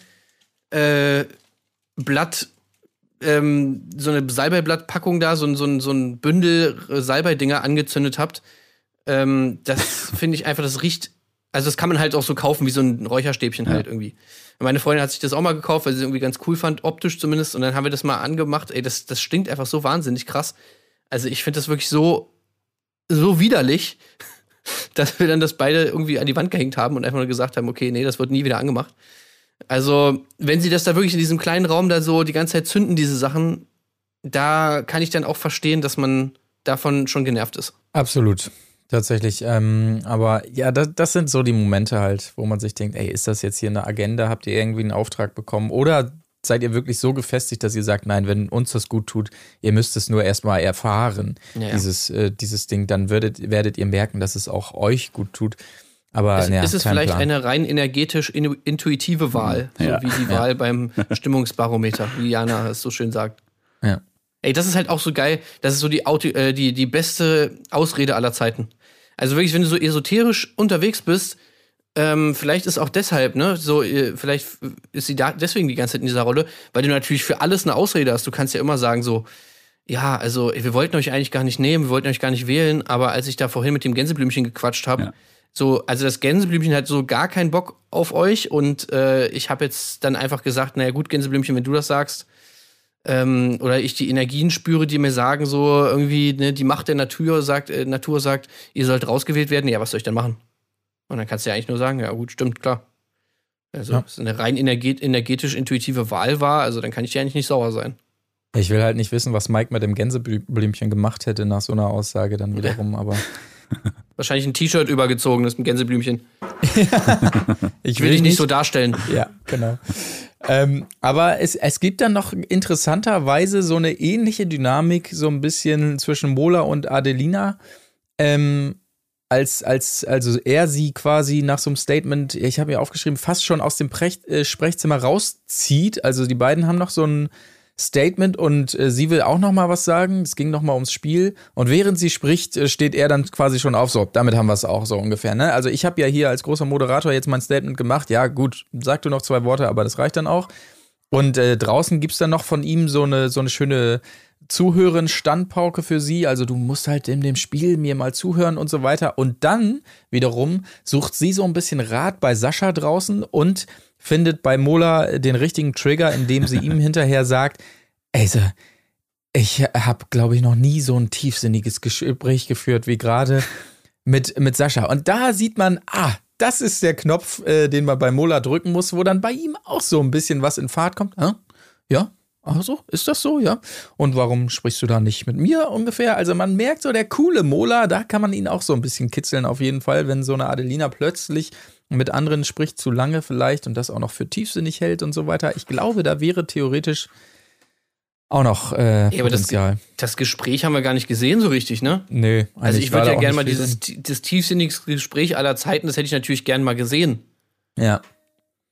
äh, Blatt, ähm, so eine Salbeiblattpackung da, so, ein- so, so ein Bündel äh, Salbeidinger angezündet habt. Ähm, das finde ich einfach, das riecht. Also, das kann man halt auch so kaufen, wie so ein Räucherstäbchen halt irgendwie. Meine Freundin hat sich das auch mal gekauft, weil sie es irgendwie ganz cool fand, optisch zumindest. Und dann haben wir das mal angemacht. Ey, das, das stinkt einfach so wahnsinnig krass. Also, ich finde das wirklich so, so widerlich, dass wir dann das beide irgendwie an die Wand gehängt haben und einfach nur gesagt haben, okay, nee, das wird nie wieder angemacht. Also, wenn sie das da wirklich in diesem kleinen Raum da so die ganze Zeit zünden, diese Sachen, da kann ich dann auch verstehen, dass man davon schon genervt ist. Absolut. Tatsächlich, ähm, aber ja, das, das sind so die Momente halt, wo man sich denkt, ey, ist das jetzt hier eine Agenda? Habt ihr irgendwie einen Auftrag bekommen? Oder seid ihr wirklich so gefestigt, dass ihr sagt, nein, wenn uns das gut tut, ihr müsst es nur erstmal erfahren, Ja. dieses, äh, dieses Ding, dann werdet, werdet ihr merken, dass es auch euch gut tut. Aber Ist, ja, ist es vielleicht Plan. eine rein energetisch intuitive Wahl, Ja. so wie die Wahl beim Stimmungsbarometer, wie Jana es so schön sagt. Ja. Ey, das ist halt auch so geil. Das ist so die, Auto, äh, die, die beste Ausrede aller Zeiten. Also wirklich, wenn du so esoterisch unterwegs bist, ähm, vielleicht ist auch deshalb, ne, so, äh, vielleicht ist sie da deswegen die ganze Zeit in dieser Rolle, weil du natürlich für alles eine Ausrede hast. Du kannst ja immer sagen, so, ja, also wir wollten euch eigentlich gar nicht nehmen, wir wollten euch gar nicht wählen, aber als ich da vorhin mit dem Gänseblümchen gequatscht habe, Ja. so, also das Gänseblümchen hat so gar keinen Bock auf euch und äh, ich habe jetzt dann einfach gesagt, naja gut, Gänseblümchen, wenn du das sagst, ähm, oder ich die Energien spüre, die mir sagen, so irgendwie, ne, die Macht der Natur sagt, äh, Natur sagt, ihr sollt rausgewählt werden, ja, was soll ich denn machen? Und dann kannst du ja eigentlich nur sagen, ja gut, stimmt, klar. Also, Ja. es eine rein energet energetisch intuitive Wahl war, also dann kann ich ja eigentlich nicht sauer sein. Ich will halt nicht wissen, was Mike mit dem Gänseblümchen gemacht hätte nach so einer Aussage dann wiederum, aber Wahrscheinlich ein T-Shirt übergezogenes mit Gänseblümchen. ich Will ich nicht so darstellen. Ja, genau. Ähm, aber es, es gibt dann noch interessanterweise so eine ähnliche Dynamik, so ein bisschen zwischen Mola und Adelina. Ähm, als, als, also er sie quasi nach so einem Statement, ich habe mir aufgeschrieben, fast schon aus dem Prech, äh, Sprechzimmer rauszieht. Also die beiden haben noch so ein Statement und äh, sie will auch noch mal was sagen. Es ging noch mal ums Spiel und während sie spricht, äh, steht er dann quasi schon auf. So, damit haben wir es auch so ungefähr. Ne? Also ich habe ja hier als großer Moderator jetzt mein Statement gemacht. Ja gut, sag du noch zwei Worte, aber das reicht dann auch. Und äh, draußen gibt's dann noch von ihm so eine so eine schöne zuhören Standpauke für sie. Also du musst halt in dem Spiel mir mal zuhören und so weiter. Und dann wiederum sucht sie so ein bisschen Rat bei Sascha draußen und findet bei Mola den richtigen Trigger, indem sie ihm hinterher sagt, ey, ich habe, glaube ich, noch nie so ein tiefsinniges Gespräch geführt wie gerade mit, mit Sascha. Und da sieht man, ah, das ist der Knopf, äh, den man bei Mola drücken muss, wo dann bei ihm auch so ein bisschen was in Fahrt kommt. Hä? Ja, ach so, ist das so, ja? Und warum sprichst du da nicht mit mir ungefähr? Also man merkt so, der coole Mola, da kann man ihn auch so ein bisschen kitzeln auf jeden Fall, wenn so eine Adelina plötzlich mit anderen spricht zu lange vielleicht und das auch noch für tiefsinnig hält und so weiter. Ich glaube, da wäre theoretisch auch noch äh, Ja, aber das, das Gespräch haben wir gar nicht gesehen so richtig, ne? Nö, Also ich würde ja gerne mal dieses tiefsinnigste Gespräch aller Zeiten, das hätte ich natürlich gerne mal gesehen. Ja.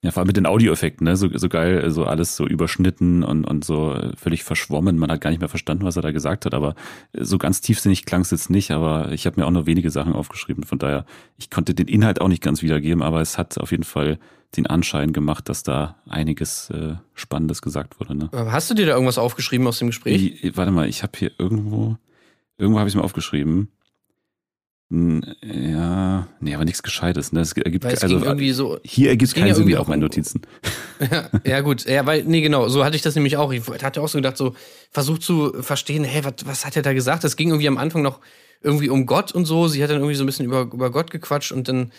Ja, vor allem mit den Audioeffekten, ne? So, so geil, so alles so überschnitten und, und so äh, völlig verschwommen. Man hat gar nicht mehr verstanden, was er da gesagt hat, aber äh, so ganz tiefsinnig klang es jetzt nicht, aber ich habe mir auch nur wenige Sachen aufgeschrieben. Von daher, ich konnte den Inhalt auch nicht ganz wiedergeben, aber es hat auf jeden Fall den Anschein gemacht, dass da einiges äh, Spannendes gesagt wurde. Ne? Hast du dir da irgendwas aufgeschrieben aus dem Gespräch? Ich, warte mal, ich habe hier irgendwo, irgendwo habe ich es mir aufgeschrieben. Hm, Ja, nee, aber nichts Gescheites. Ne? Es ergibt, Weil es also irgendwie so. hier ergibt es keinen ja Sinn mehr auf auch meinen Notizen. ja, gut. Ja, weil, nee, genau. So hatte ich das nämlich auch. Ich hatte auch so gedacht, so versucht zu verstehen, hey, was, was hat er da gesagt? Das ging irgendwie am Anfang noch irgendwie um Gott und so. Sie hat dann irgendwie so ein bisschen über, über Gott gequatscht und dann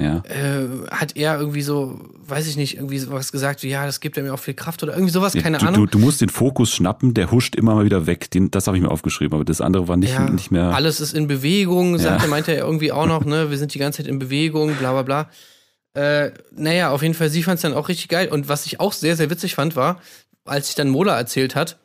Ja. äh, hat er irgendwie so, weiß ich nicht, irgendwie sowas gesagt, wie, ja, das gibt mir auch viel Kraft oder irgendwie sowas, Ja, keine du, Ahnung. Du, du musst den Fokus schnappen, der huscht immer mal wieder weg. Den, das habe ich mir aufgeschrieben, aber das andere war nicht, ja, nicht mehr. Alles ist in Bewegung, sagte, Ja. meinte er irgendwie auch noch, ne? Wir sind die ganze Zeit in Bewegung, bla bla bla. Äh, naja, auf jeden Fall, sie fand es dann auch richtig geil. Und was ich auch sehr, sehr witzig fand, war, als sich dann Mola erzählt hat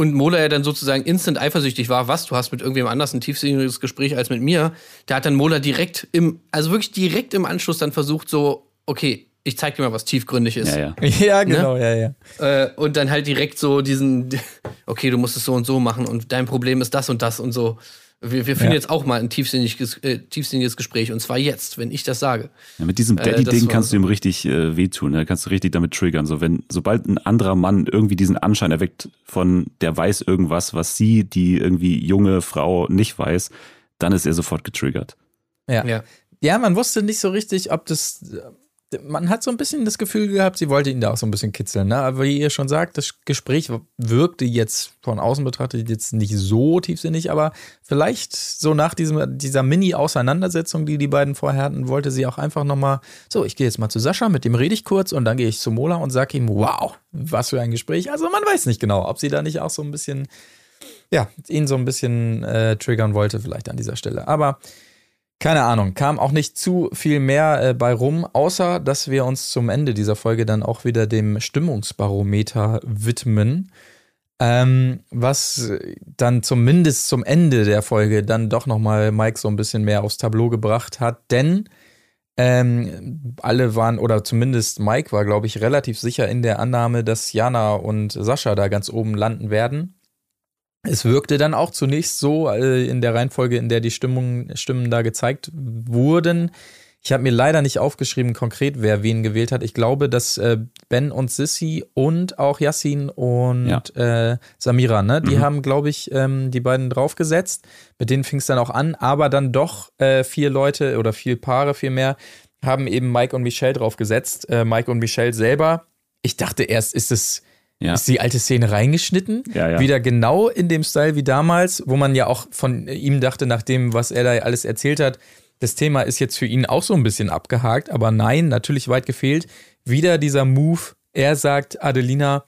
und Mola ja dann sozusagen instant eifersüchtig war, was, du hast mit irgendwem anders ein tiefsinniges Gespräch als mit mir, da hat dann Mola direkt im, also wirklich direkt im Anschluss dann versucht, so, okay, ich zeig dir mal, was tiefgründig ist. ja, ja. Ja, genau, ja, ja. Äh, und dann halt direkt so diesen, okay, du musst es so und so machen und dein Problem ist das und das und so. Wir, wir führen Ja. jetzt auch mal ein tiefsinniges, äh, tiefsinniges Gespräch und zwar jetzt, wenn ich das sage. ja mit diesem Äh, Daddy-Ding war kannst du ihm richtig äh, wehtun. Ne? Kannst du richtig damit triggern. So, wenn, sobald ein anderer Mann irgendwie diesen Anschein erweckt von, der weiß irgendwas, was sie, die irgendwie junge Frau, nicht weiß, dann ist er sofort getriggert. Ja. Ja. Ja, man wusste nicht so richtig, ob das. Man hat so ein bisschen das Gefühl gehabt, sie wollte ihn da auch so ein bisschen kitzeln. Ne? Aber wie ihr schon sagt, das Gespräch wirkte jetzt von außen betrachtet jetzt nicht so tiefsinnig, aber vielleicht so nach diesem, dieser Mini-Auseinandersetzung, die die beiden vorher hatten, wollte sie auch einfach nochmal, so, ich gehe jetzt mal zu Sascha, mit dem rede ich kurz und dann gehe ich zu Mola und sage ihm, wow, was für ein Gespräch. Also man weiß nicht genau, ob sie da nicht auch so ein bisschen ja, ihn so ein bisschen äh, triggern wollte, vielleicht an dieser Stelle. Aber keine Ahnung, kam auch nicht zu viel mehr äh, bei rum, außer dass wir uns zum Ende dieser Folge dann auch wieder dem Stimmungsbarometer widmen. Ähm, was dann zumindest zum Ende der Folge dann doch nochmal Mike so ein bisschen mehr aufs Tableau gebracht hat, denn ähm, alle waren, oder zumindest Mike war, glaube ich, relativ sicher in der Annahme, dass Jana und Sascha da ganz oben landen werden. Es wirkte dann auch zunächst so äh, in der Reihenfolge, in der die Stimmung, Stimmen da gezeigt wurden. Ich habe mir leider nicht aufgeschrieben konkret, wer wen gewählt hat. Ich glaube, dass äh, Ben und Sissy und auch Yassin und ja. äh, Samira, ne, die mhm. haben, glaube ich, ähm, die beiden draufgesetzt. Mit denen fing es dann auch an, aber dann doch äh, vier Leute oder vier Paare vielmehr haben eben Mike und Michelle draufgesetzt. Äh, Mike und Michelle selber. Ich dachte erst, ist es ja. ist die alte Szene reingeschnitten. Ja, ja. Wieder genau in dem Style wie damals, wo man ja auch von ihm dachte, nach dem, was er da alles erzählt hat, das Thema ist jetzt für ihn auch so ein bisschen abgehakt, aber nein, natürlich weit gefehlt. Wieder dieser Move, er sagt Adelina,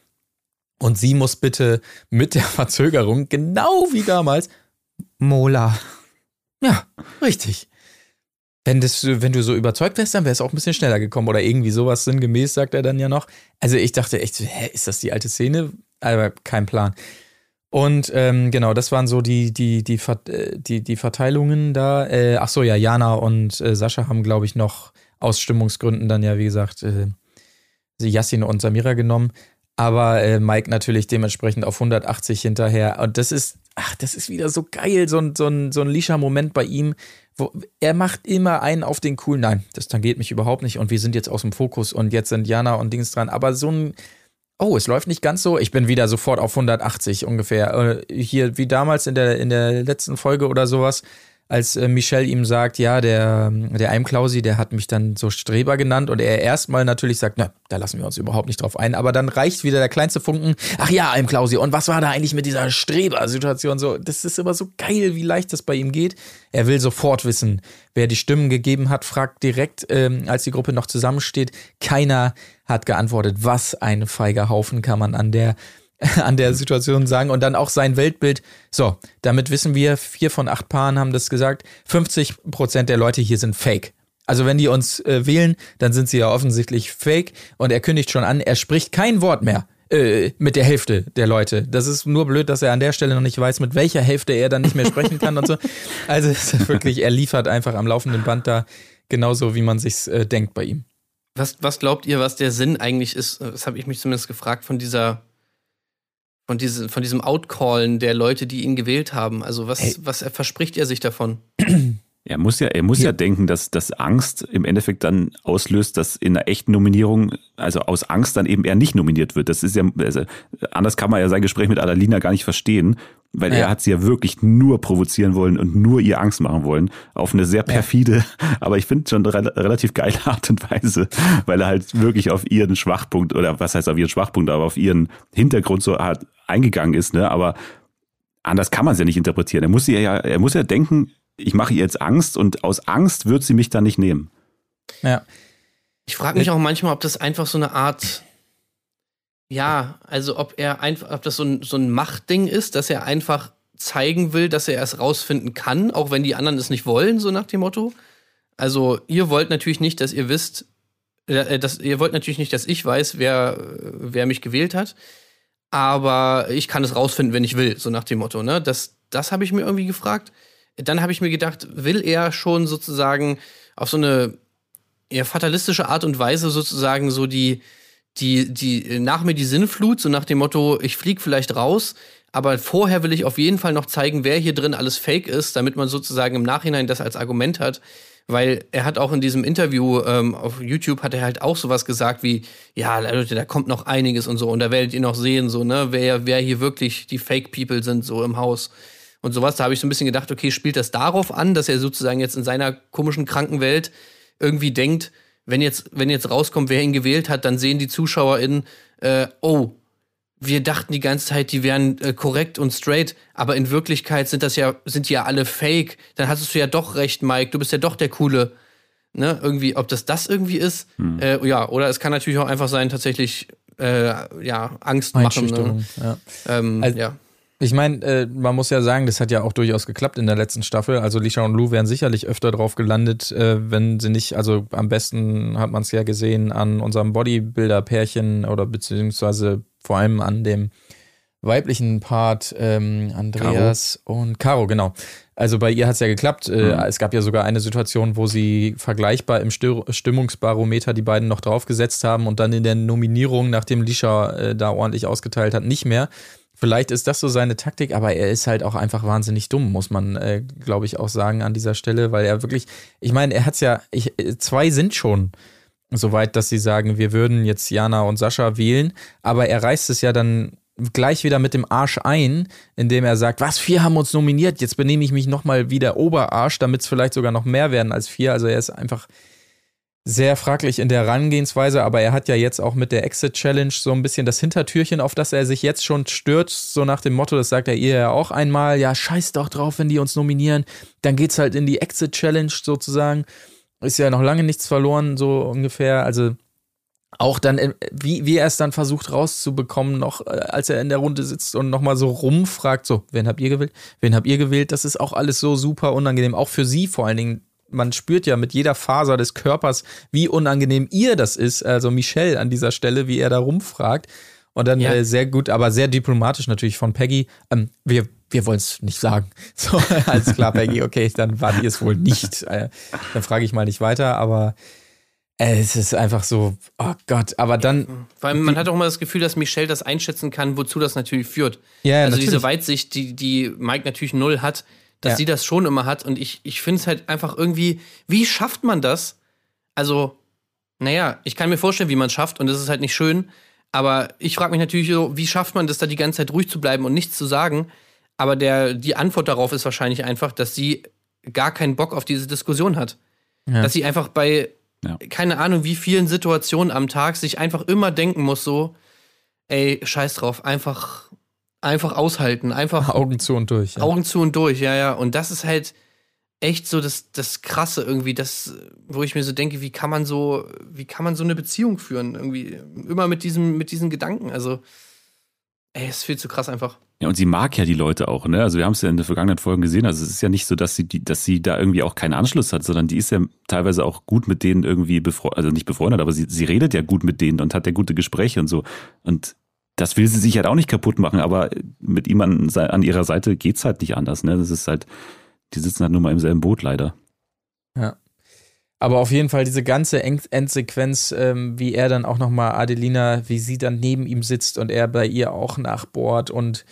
und sie muss bitte mit der Verzögerung, genau wie damals, Mola. Ja, richtig. Wenn, das, wenn du so überzeugt wärst, dann wäre es auch ein bisschen schneller gekommen oder irgendwie sowas sinngemäß, sagt er dann ja noch. Also ich dachte echt, hä, ist das die alte Szene? Aber kein Plan. Und ähm, genau, das waren so die, die, die, äh, die, die Verteilungen da. Äh, ach ja, Jana und äh, Sascha haben, glaube ich, noch aus Stimmungsgründen dann ja, wie gesagt, äh, und Samira genommen. Aber äh, Mike natürlich dementsprechend auf 180 hinterher. Und das ist, ach, das ist wieder so geil, so ein, so ein, so ein Lisha-Moment bei ihm, wo er macht immer einen auf den coolen, nein, das tangiert mich überhaupt nicht. Und wir sind jetzt aus dem Fokus und jetzt sind Jana und Dings dran, aber so ein, oh, es läuft nicht ganz so, ich bin wieder sofort auf 180 ungefähr, äh, hier wie damals in der, in der letzten Folge oder sowas, als äh, Michelle ihm sagt, ja, der, der Eimklausi, der hat mich dann so Streber genannt und er erstmal natürlich sagt, na, da lassen wir uns überhaupt nicht drauf ein, aber dann reicht wieder der kleinste Funken, ach ja, Eimklausi, und was war da eigentlich mit dieser Streber-Situation so? Das ist immer so geil, wie leicht das bei ihm geht. Er will sofort wissen, wer die Stimmen gegeben hat, fragt direkt, ähm, als die Gruppe noch zusammensteht. Keiner hat geantwortet. Was ein feiger Haufen kann man an der an der Situation sagen und dann auch sein Weltbild. So, damit wissen wir, vier von acht Paaren haben das gesagt, 50 Prozent der Leute hier sind fake. Also wenn die uns äh, wählen, dann sind sie ja offensichtlich fake und er kündigt schon an, er spricht kein Wort mehr äh, mit der Hälfte der Leute. Das ist nur blöd, dass er an der Stelle noch nicht weiß, mit welcher Hälfte er dann nicht mehr sprechen kann und so. Also es ist wirklich, er liefert einfach am laufenden Band da genauso, wie man sich's äh, denkt bei ihm. Was, was glaubt ihr, was der Sinn eigentlich ist? Das habe ich mich zumindest gefragt von dieser von, diese, von diesem Outcallen der Leute, die ihn gewählt haben. Also was, hey. was verspricht er sich davon? Er muss ja, er muss ja. ja denken, dass, dass Angst im Endeffekt dann auslöst, dass in einer echten Nominierung, also aus Angst dann eben er nicht nominiert wird. Das ist ja, also anders kann man ja sein Gespräch mit Adalina gar nicht verstehen, weil ja. er hat sie ja wirklich nur provozieren wollen und nur ihr Angst machen wollen, auf eine sehr perfide, ja. aber ich finde schon re relativ geile Art und Weise, weil er halt wirklich auf ihren Schwachpunkt, oder was heißt auf ihren Schwachpunkt, aber auf ihren Hintergrund so hart eingegangen ist, ne? Aber anders kann man es ja nicht interpretieren. Er muss ja, er muss ja denken, ich mache ihr jetzt Angst und aus Angst wird sie mich dann nicht nehmen. Ja. Ich frage mich auch manchmal, ob das einfach so eine Art, ja, also ob er einfach, ob das so ein, so ein Machtding ist, dass er einfach zeigen will, dass er es rausfinden kann, auch wenn die anderen es nicht wollen, so nach dem Motto. Also, ihr wollt natürlich nicht, dass ihr wisst, äh, dass, ihr wollt natürlich nicht, dass ich weiß, wer, wer mich gewählt hat. Aber ich kann es rausfinden, wenn ich will, so nach dem Motto. Ne? Das, das habe ich mir irgendwie gefragt dann habe ich mir gedacht, will er schon sozusagen auf so eine eher fatalistische Art und Weise sozusagen so die, die, die, nach mir die Sinnflut, so nach dem Motto, ich flieg vielleicht raus, aber vorher will ich auf jeden Fall noch zeigen, wer hier drin alles fake ist, damit man sozusagen im Nachhinein das als Argument hat. Weil er hat auch in diesem Interview ähm, auf YouTube hat er halt auch sowas gesagt wie, ja, Leute, da kommt noch einiges und so und da werdet ihr noch sehen, so, ne, wer, wer hier wirklich die Fake People sind, so im Haus und sowas. Da habe ich so ein bisschen gedacht, okay, spielt das darauf an, dass er sozusagen jetzt in seiner komischen Krankenwelt irgendwie denkt, wenn jetzt, wenn jetzt rauskommt, wer ihn gewählt hat, dann sehen die ZuschauerInnen, äh, oh, wir dachten die ganze Zeit, die wären äh, korrekt und straight, aber in Wirklichkeit sind das ja, sind die ja alle fake. Dann hattest du ja doch recht, Mike, du bist ja doch der Coole. Ne, irgendwie, ob das das irgendwie ist, hm. äh, ja, oder es kann natürlich auch einfach sein, tatsächlich, äh, ja, Angst machen. Ne? Ja. Ähm, also, ja. Ich meine, äh, man muss ja sagen, das hat ja auch durchaus geklappt in der letzten Staffel. Also Lisha und Lou wären sicherlich öfter drauf gelandet, äh, wenn sie nicht, also am besten hat man es ja gesehen an unserem Bodybuilder-Pärchen oder beziehungsweise vor allem an dem weiblichen Part ähm, Andreas und Caro, genau. Also bei ihr hat es ja geklappt. Äh, Es gab ja sogar eine Situation, wo sie vergleichbar im Stör Stimmungsbarometer die beiden noch draufgesetzt haben und dann in der Nominierung, nachdem Lisha äh, da ordentlich ausgeteilt hat, nicht mehr. Vielleicht ist das so seine Taktik, aber er ist halt auch einfach wahnsinnig dumm, muss man, äh, glaube ich, auch sagen an dieser Stelle, weil er wirklich, ich meine, er hat's ja, ich, äh, zwei sind schon soweit, dass sie sagen, wir würden jetzt Jana und Sascha wählen, aber er reißt es ja dann gleich wieder mit dem Arsch ein, indem er sagt, was, vier haben uns nominiert, jetzt benehme ich mich nochmal wie der Oberarsch, damit es vielleicht sogar noch mehr werden als vier. Also er ist einfach sehr fraglich in der Herangehensweise, aber er hat ja jetzt auch mit der Exit Challenge so ein bisschen das Hintertürchen, auf das er sich jetzt schon stürzt, so nach dem Motto, das sagt er ihr ja auch einmal, ja, scheiß doch drauf, wenn die uns nominieren, dann geht's halt in die Exit Challenge sozusagen. Ist ja noch lange nichts verloren, so ungefähr. Also auch dann, äh, wie, wie er es dann versucht rauszubekommen, noch äh, als er in der Runde sitzt und nochmal so rumfragt, so, wen habt ihr gewählt? Wen habt ihr gewählt? Das ist auch alles so super unangenehm, auch für sie vor allen Dingen. Man spürt ja mit jeder Faser des Körpers, wie unangenehm ihr das ist, also Michelle an dieser Stelle, wie er da rumfragt. Und dann Ja. äh, sehr gut, aber sehr diplomatisch natürlich von Peggy. Ähm, wir wir wollen es nicht sagen. So, alles klar, Peggy, okay, dann war die es wohl nicht. Äh, dann frage ich mal nicht weiter, aber äh, es ist einfach so, oh Gott, aber dann, Vor allem, man hat auch immer das Gefühl, dass Michelle das einschätzen kann, wozu das natürlich führt. Ja, ja, also natürlich. diese Weitsicht, die, die Mike natürlich null hat, dass Ja. sie das schon immer hat. Und ich, ich finde es halt einfach irgendwie, wie schafft man das? Also, naja, ich kann mir vorstellen, wie man es schafft und das ist halt nicht schön. Aber ich frage mich natürlich so, wie schafft man das, da die ganze Zeit ruhig zu bleiben und nichts zu sagen? Aber der, die Antwort darauf ist wahrscheinlich einfach, dass sie gar keinen Bock auf diese Diskussion hat. Ja. Dass sie einfach bei, Ja. keine Ahnung, wie vielen Situationen am Tag sich einfach immer denken muss, so, ey, scheiß drauf, einfach, einfach aushalten, einfach Augen zu und durch. Ja. Augen zu und durch, ja, ja. Und das ist halt echt so das, das Krasse irgendwie, das, wo ich mir so denke, wie kann man so, wie kann man so eine Beziehung führen? Irgendwie immer mit diesem, mit diesen Gedanken. Also, ey, ist viel zu krass einfach. Ja, und sie mag ja die Leute auch, ne? Also wir haben es ja in den vergangenen Folgen gesehen. Also es ist ja nicht so, dass sie, die, dass sie da irgendwie auch keinen Anschluss hat, sondern die ist ja teilweise auch gut mit denen irgendwie befreundet, also nicht befreundet, aber sie, sie redet ja gut mit denen und hat ja gute Gespräche und so. Und das will sie sich halt auch nicht kaputt machen, aber mit ihm an, an ihrer Seite geht's halt nicht anders, ne? Das ist halt, die sitzen halt nur mal im selben Boot leider. Aber auf jeden Fall diese ganze End Endsequenz, ähm, wie er dann auch nochmal Adelina, wie sie dann neben ihm sitzt und er bei ihr auch nachbohrt und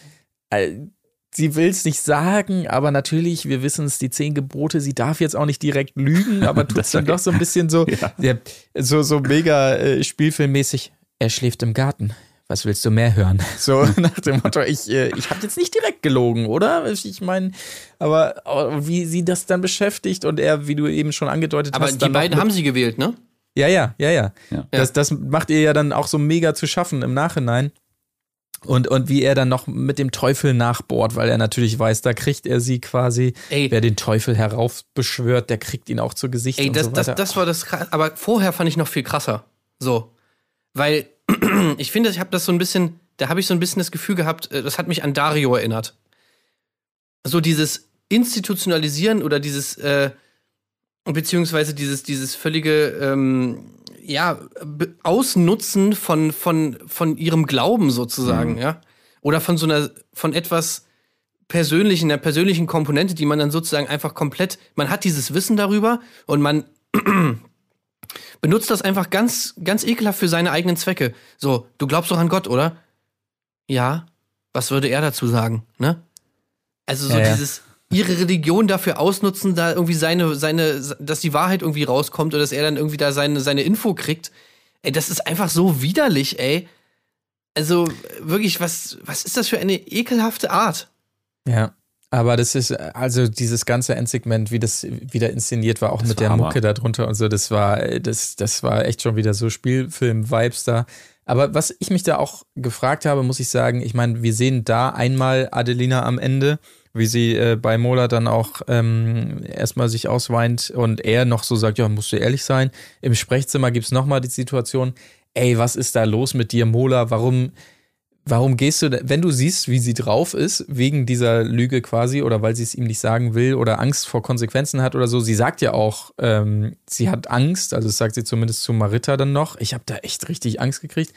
äh, sie will es nicht sagen, aber natürlich, wir wissen es, die zehn Gebote, sie darf jetzt auch nicht direkt lügen, aber tut es dann doch so ein bisschen so, Ja. ja, so, so mega äh, spielfilmmäßig. Er schläft im Garten. Was willst du mehr hören? So nach dem Motto, ich, äh, ich habe jetzt nicht direkt gelogen, oder? Ich meine, aber wie sie das dann beschäftigt und er, wie du eben schon angedeutet Aber hast, die dann noch beiden haben sie gewählt, ne? ja, ja, ja, ja. Ja. Das, das macht ihr ja dann auch so mega zu schaffen im Nachhinein. Und, und wie er dann noch mit dem Teufel nachbohrt, weil er natürlich weiß, da kriegt er sie quasi. Ey. Wer den Teufel heraufbeschwört, der kriegt ihn auch zu Gesicht Ey, und das, so das, weiter. das war das krass. Aber vorher fand ich noch viel krasser. So. Weil ich finde, ich habe das so ein bisschen, da habe ich so ein bisschen das Gefühl gehabt, äh, das hat mich an Dario erinnert. So dieses Institutionalisieren oder dieses, äh, beziehungsweise dieses, dieses völlige, ähm, ja, Ausnutzen von, von, von ihrem Glauben sozusagen, ja. Oder von so einer, von etwas persönlichen, einer persönlichen Komponente, die man dann sozusagen einfach komplett, man hat dieses Wissen darüber und man benutzt das einfach ganz, ganz ekelhaft für seine eigenen Zwecke. So, du glaubst doch an Gott, oder? Ja. Was würde er dazu sagen, ne? Also so Ja, ja. dieses, ihre Religion dafür ausnutzen, da irgendwie seine, seine, dass die Wahrheit irgendwie rauskommt oder dass er dann irgendwie da seine, seine Info kriegt. Ey, das ist einfach so widerlich, ey. Also wirklich, was, was ist das für eine ekelhafte Art? Ja. Aber das ist, also dieses ganze Endsegment, wie das wieder inszeniert war, auch Das mit war der Hammer. Mucke darunter und so, das war, das, das war echt schon wieder so Spielfilm-Vibes da. Aber was ich mich da auch gefragt habe, muss ich sagen, ich meine, wir sehen da einmal Adelina am Ende, wie sie äh, bei Mola dann auch ähm, erstmal sich ausweint und er noch so sagt, ja, musst du ehrlich sein. Im Sprechzimmer gibt's noch nochmal die Situation, ey, was ist da los mit dir, Mola? Warum warum gehst du, wenn du siehst, wie sie drauf ist, wegen dieser Lüge quasi, oder weil sie es ihm nicht sagen will oder Angst vor Konsequenzen hat oder so, sie sagt ja auch, ähm, sie hat Angst, also sagt sie zumindest zu Marita dann noch, ich habe da echt richtig Angst gekriegt,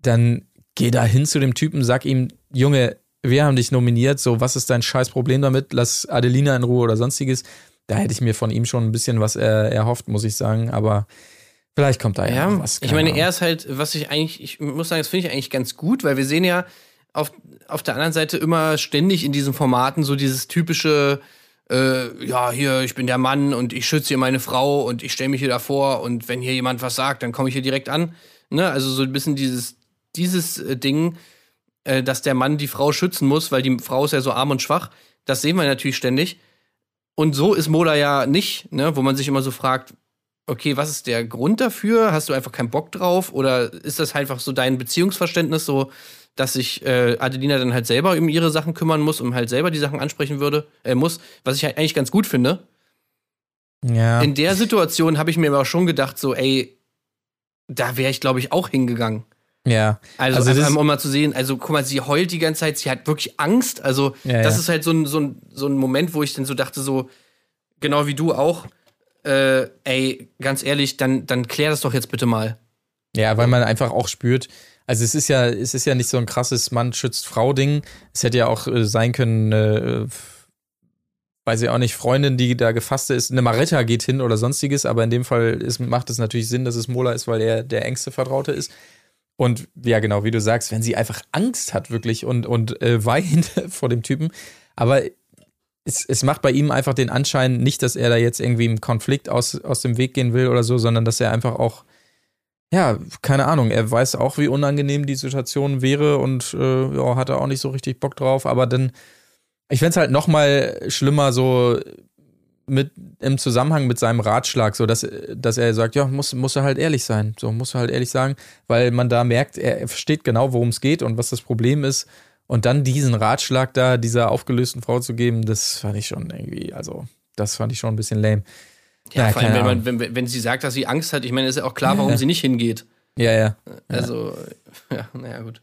dann geh da hin zu dem Typen, sag ihm, Junge, wir haben dich nominiert, so, was ist dein scheiß Problem damit, lass Adelina in Ruhe oder sonstiges. Da hätte ich mir von ihm schon ein bisschen was äh, erhofft, muss ich sagen, aber vielleicht kommt da ja, Ja, was. ich meine, Ahnung. er ist halt, was ich eigentlich, ich muss sagen, das finde ich eigentlich ganz gut, weil wir sehen ja auf, auf der anderen Seite immer ständig in diesen Formaten so dieses typische, äh, ja, hier, ich bin der Mann und ich schütze hier meine Frau und ich stelle mich hier davor und wenn hier jemand was sagt, dann komme ich hier direkt an. Ne? Also so ein bisschen dieses, dieses äh, Ding, äh, dass der Mann die Frau schützen muss, weil die Frau ist ja so arm und schwach. Das sehen wir natürlich ständig. Und so ist Mola ja nicht, ne? wo man sich immer so fragt, okay, was ist der Grund dafür? Hast du einfach keinen Bock drauf? Oder ist das einfach so dein Beziehungsverständnis, so dass sich äh, Adelina dann halt selber um ihre Sachen kümmern muss und halt selber die Sachen ansprechen würde, äh, muss, was ich halt eigentlich ganz gut finde. ja. In der Situation habe ich mir aber schon gedacht, so, ey, da wäre ich, glaube ich, auch hingegangen. ja. Also, Also einfach, um mal zu sehen, also guck mal, sie heult die ganze Zeit, sie hat wirklich Angst. Also, Ja, das ja. ist halt so ein, so, ein, so ein Moment, wo ich dann so dachte, so, genau wie du auch, äh, ey, ganz ehrlich, dann, dann klär das doch jetzt bitte mal. Ja, weil man einfach auch spürt, also es ist ja, es ist ja nicht so ein krasses Mann schützt Frau Ding. Es hätte ja auch äh, sein können, äh, weiß ich auch nicht, Freundin, die da gefasst ist, eine Maretta geht hin oder sonstiges, aber in dem Fall ist, macht es natürlich Sinn, dass es Mola ist, weil er der engste Vertraute ist. Und ja, genau, wie du sagst, wenn sie einfach Angst hat wirklich und, und äh, weint vor dem Typen, aber es, es macht bei ihm einfach den Anschein, nicht, dass er da jetzt irgendwie im Konflikt aus, aus dem Weg gehen will oder so, sondern dass er einfach auch ja, keine Ahnung. Er weiß auch, wie unangenehm die Situation wäre und äh, ja, hat er auch nicht so richtig Bock drauf. Aber dann, ich fände es halt noch mal schlimmer so mit im Zusammenhang mit seinem Ratschlag, so dass, dass er sagt, ja, muss, muss er halt ehrlich sein. So muss er halt ehrlich sagen, weil man da merkt, er, er versteht genau, worum es geht und was das Problem ist. Und dann diesen Ratschlag da dieser aufgelösten Frau zu geben, das fand ich schon irgendwie, also das fand ich schon ein bisschen lame. Ja, Ja, vor allem, wenn, man, wenn, wenn sie sagt, dass sie Angst hat, ich meine, ist ja auch klar, warum sie nicht hingeht. Ja, ja. Also, ja, naja, gut.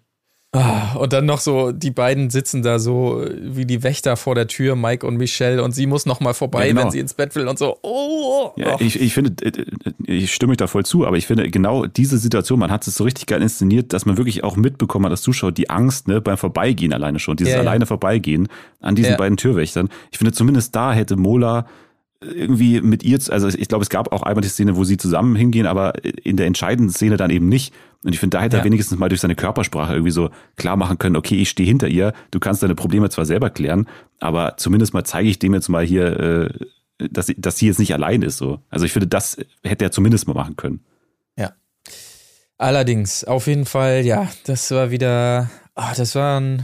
Ah, und dann noch so, die beiden sitzen da so wie die Wächter vor der Tür, Mike und Michelle, und sie muss noch mal vorbei, Ja, genau. wenn sie ins Bett will und so. Oh, Ja, Och. ich, ich finde, ich stimme euch da voll zu, aber ich finde genau diese Situation, man hat es so richtig geil inszeniert, dass man wirklich auch mitbekommen hat als Zuschauer die Angst ne, beim Vorbeigehen alleine schon, dieses Ja, ja. alleine Vorbeigehen an diesen Ja. beiden Türwächtern. Ich finde, zumindest da hätte Mola irgendwie mit ihr, also ich glaube, es gab auch einmal die Szene, wo sie zusammen hingehen, aber in der entscheidenden Szene dann eben nicht. Und ich finde, da hätte Ja. er wenigstens mal durch seine Körpersprache irgendwie so klar machen können, okay, ich stehe hinter ihr, du kannst deine Probleme zwar selber klären, aber zumindest mal zeige ich dem jetzt mal hier, äh, dass, sie- dass sie jetzt nicht allein ist. So. Also ich finde, das hätte er zumindest mal machen können. Allerdings, auf jeden Fall, ja, das war wieder, ah, das waren,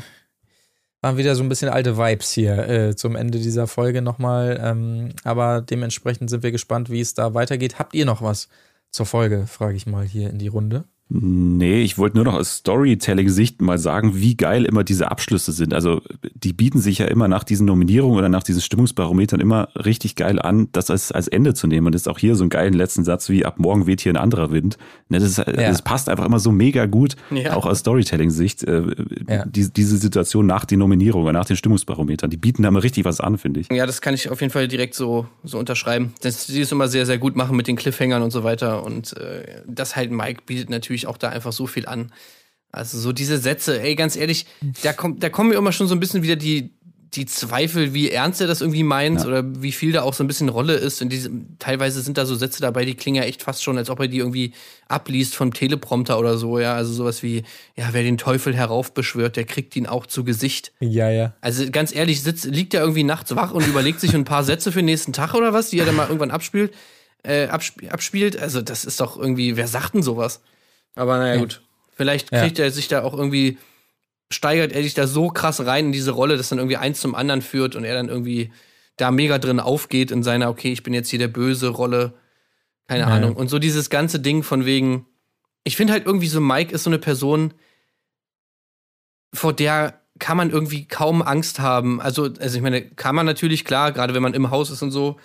waren wieder so ein bisschen alte Vibes hier äh, zum Ende dieser Folge nochmal. Ähm, aber dementsprechend sind wir gespannt, wie es da weitergeht. Habt ihr noch was zur Folge, frage ich mal hier in die Runde. Nee, ich wollte nur noch aus Storytelling-Sicht mal sagen, wie geil immer diese Abschlüsse sind. Also die bieten sich ja immer nach diesen Nominierungen oder nach diesen Stimmungsbarometern immer richtig geil an, das als, als Ende zu nehmen. Und das ist auch hier so einen geilen letzten Satz wie ab morgen weht hier ein anderer Wind. Ne, Das, ist, das passt einfach immer so mega gut, Ja. auch aus Storytelling-Sicht. Äh, Ja. die, diese Situation nach den Nominierungen oder nach den Stimmungsbarometern, die bieten da immer richtig was an, finde ich. Ja, das kann ich auf jeden Fall direkt so, so unterschreiben. Dass sie es immer sehr, sehr gut machen mit den Cliffhangern und so weiter. Und äh, das halt Mike bietet natürlich auch da einfach so viel an. Also so diese Sätze, ey, ganz ehrlich, da, kommt, da kommen mir immer schon so ein bisschen wieder die, die Zweifel, wie ernst er das irgendwie meint oder wie viel da auch so ein bisschen Rolle ist. Und diese, teilweise sind da so Sätze dabei, die klingen ja echt fast schon, als ob er die irgendwie abliest vom Teleprompter oder so, ja. Also sowas wie, ja, wer den Teufel heraufbeschwört, der kriegt ihn auch zu Gesicht. Ja, ja. Also ganz ehrlich, sitzt, liegt er irgendwie nachts wach und überlegt sich ein paar Sätze für den nächsten Tag oder was, die er dann mal irgendwann abspielt, äh, absp abspielt. Also das ist doch irgendwie, wer sagt denn sowas? Aber naja, gut. Vielleicht Ja. kriegt er sich da auch irgendwie, steigert er sich da so krass rein in diese Rolle, dass dann irgendwie eins zum anderen führt und er dann irgendwie da mega drin aufgeht in seiner, okay, ich bin jetzt hier der böse Rolle. Keine Ja. Ahnung. Und so dieses ganze Ding von wegen, ich finde halt irgendwie so, Mike ist so eine Person, vor der kann man irgendwie kaum Angst haben. Also, also ich meine, kann man natürlich, klar, gerade wenn man im Haus ist und so.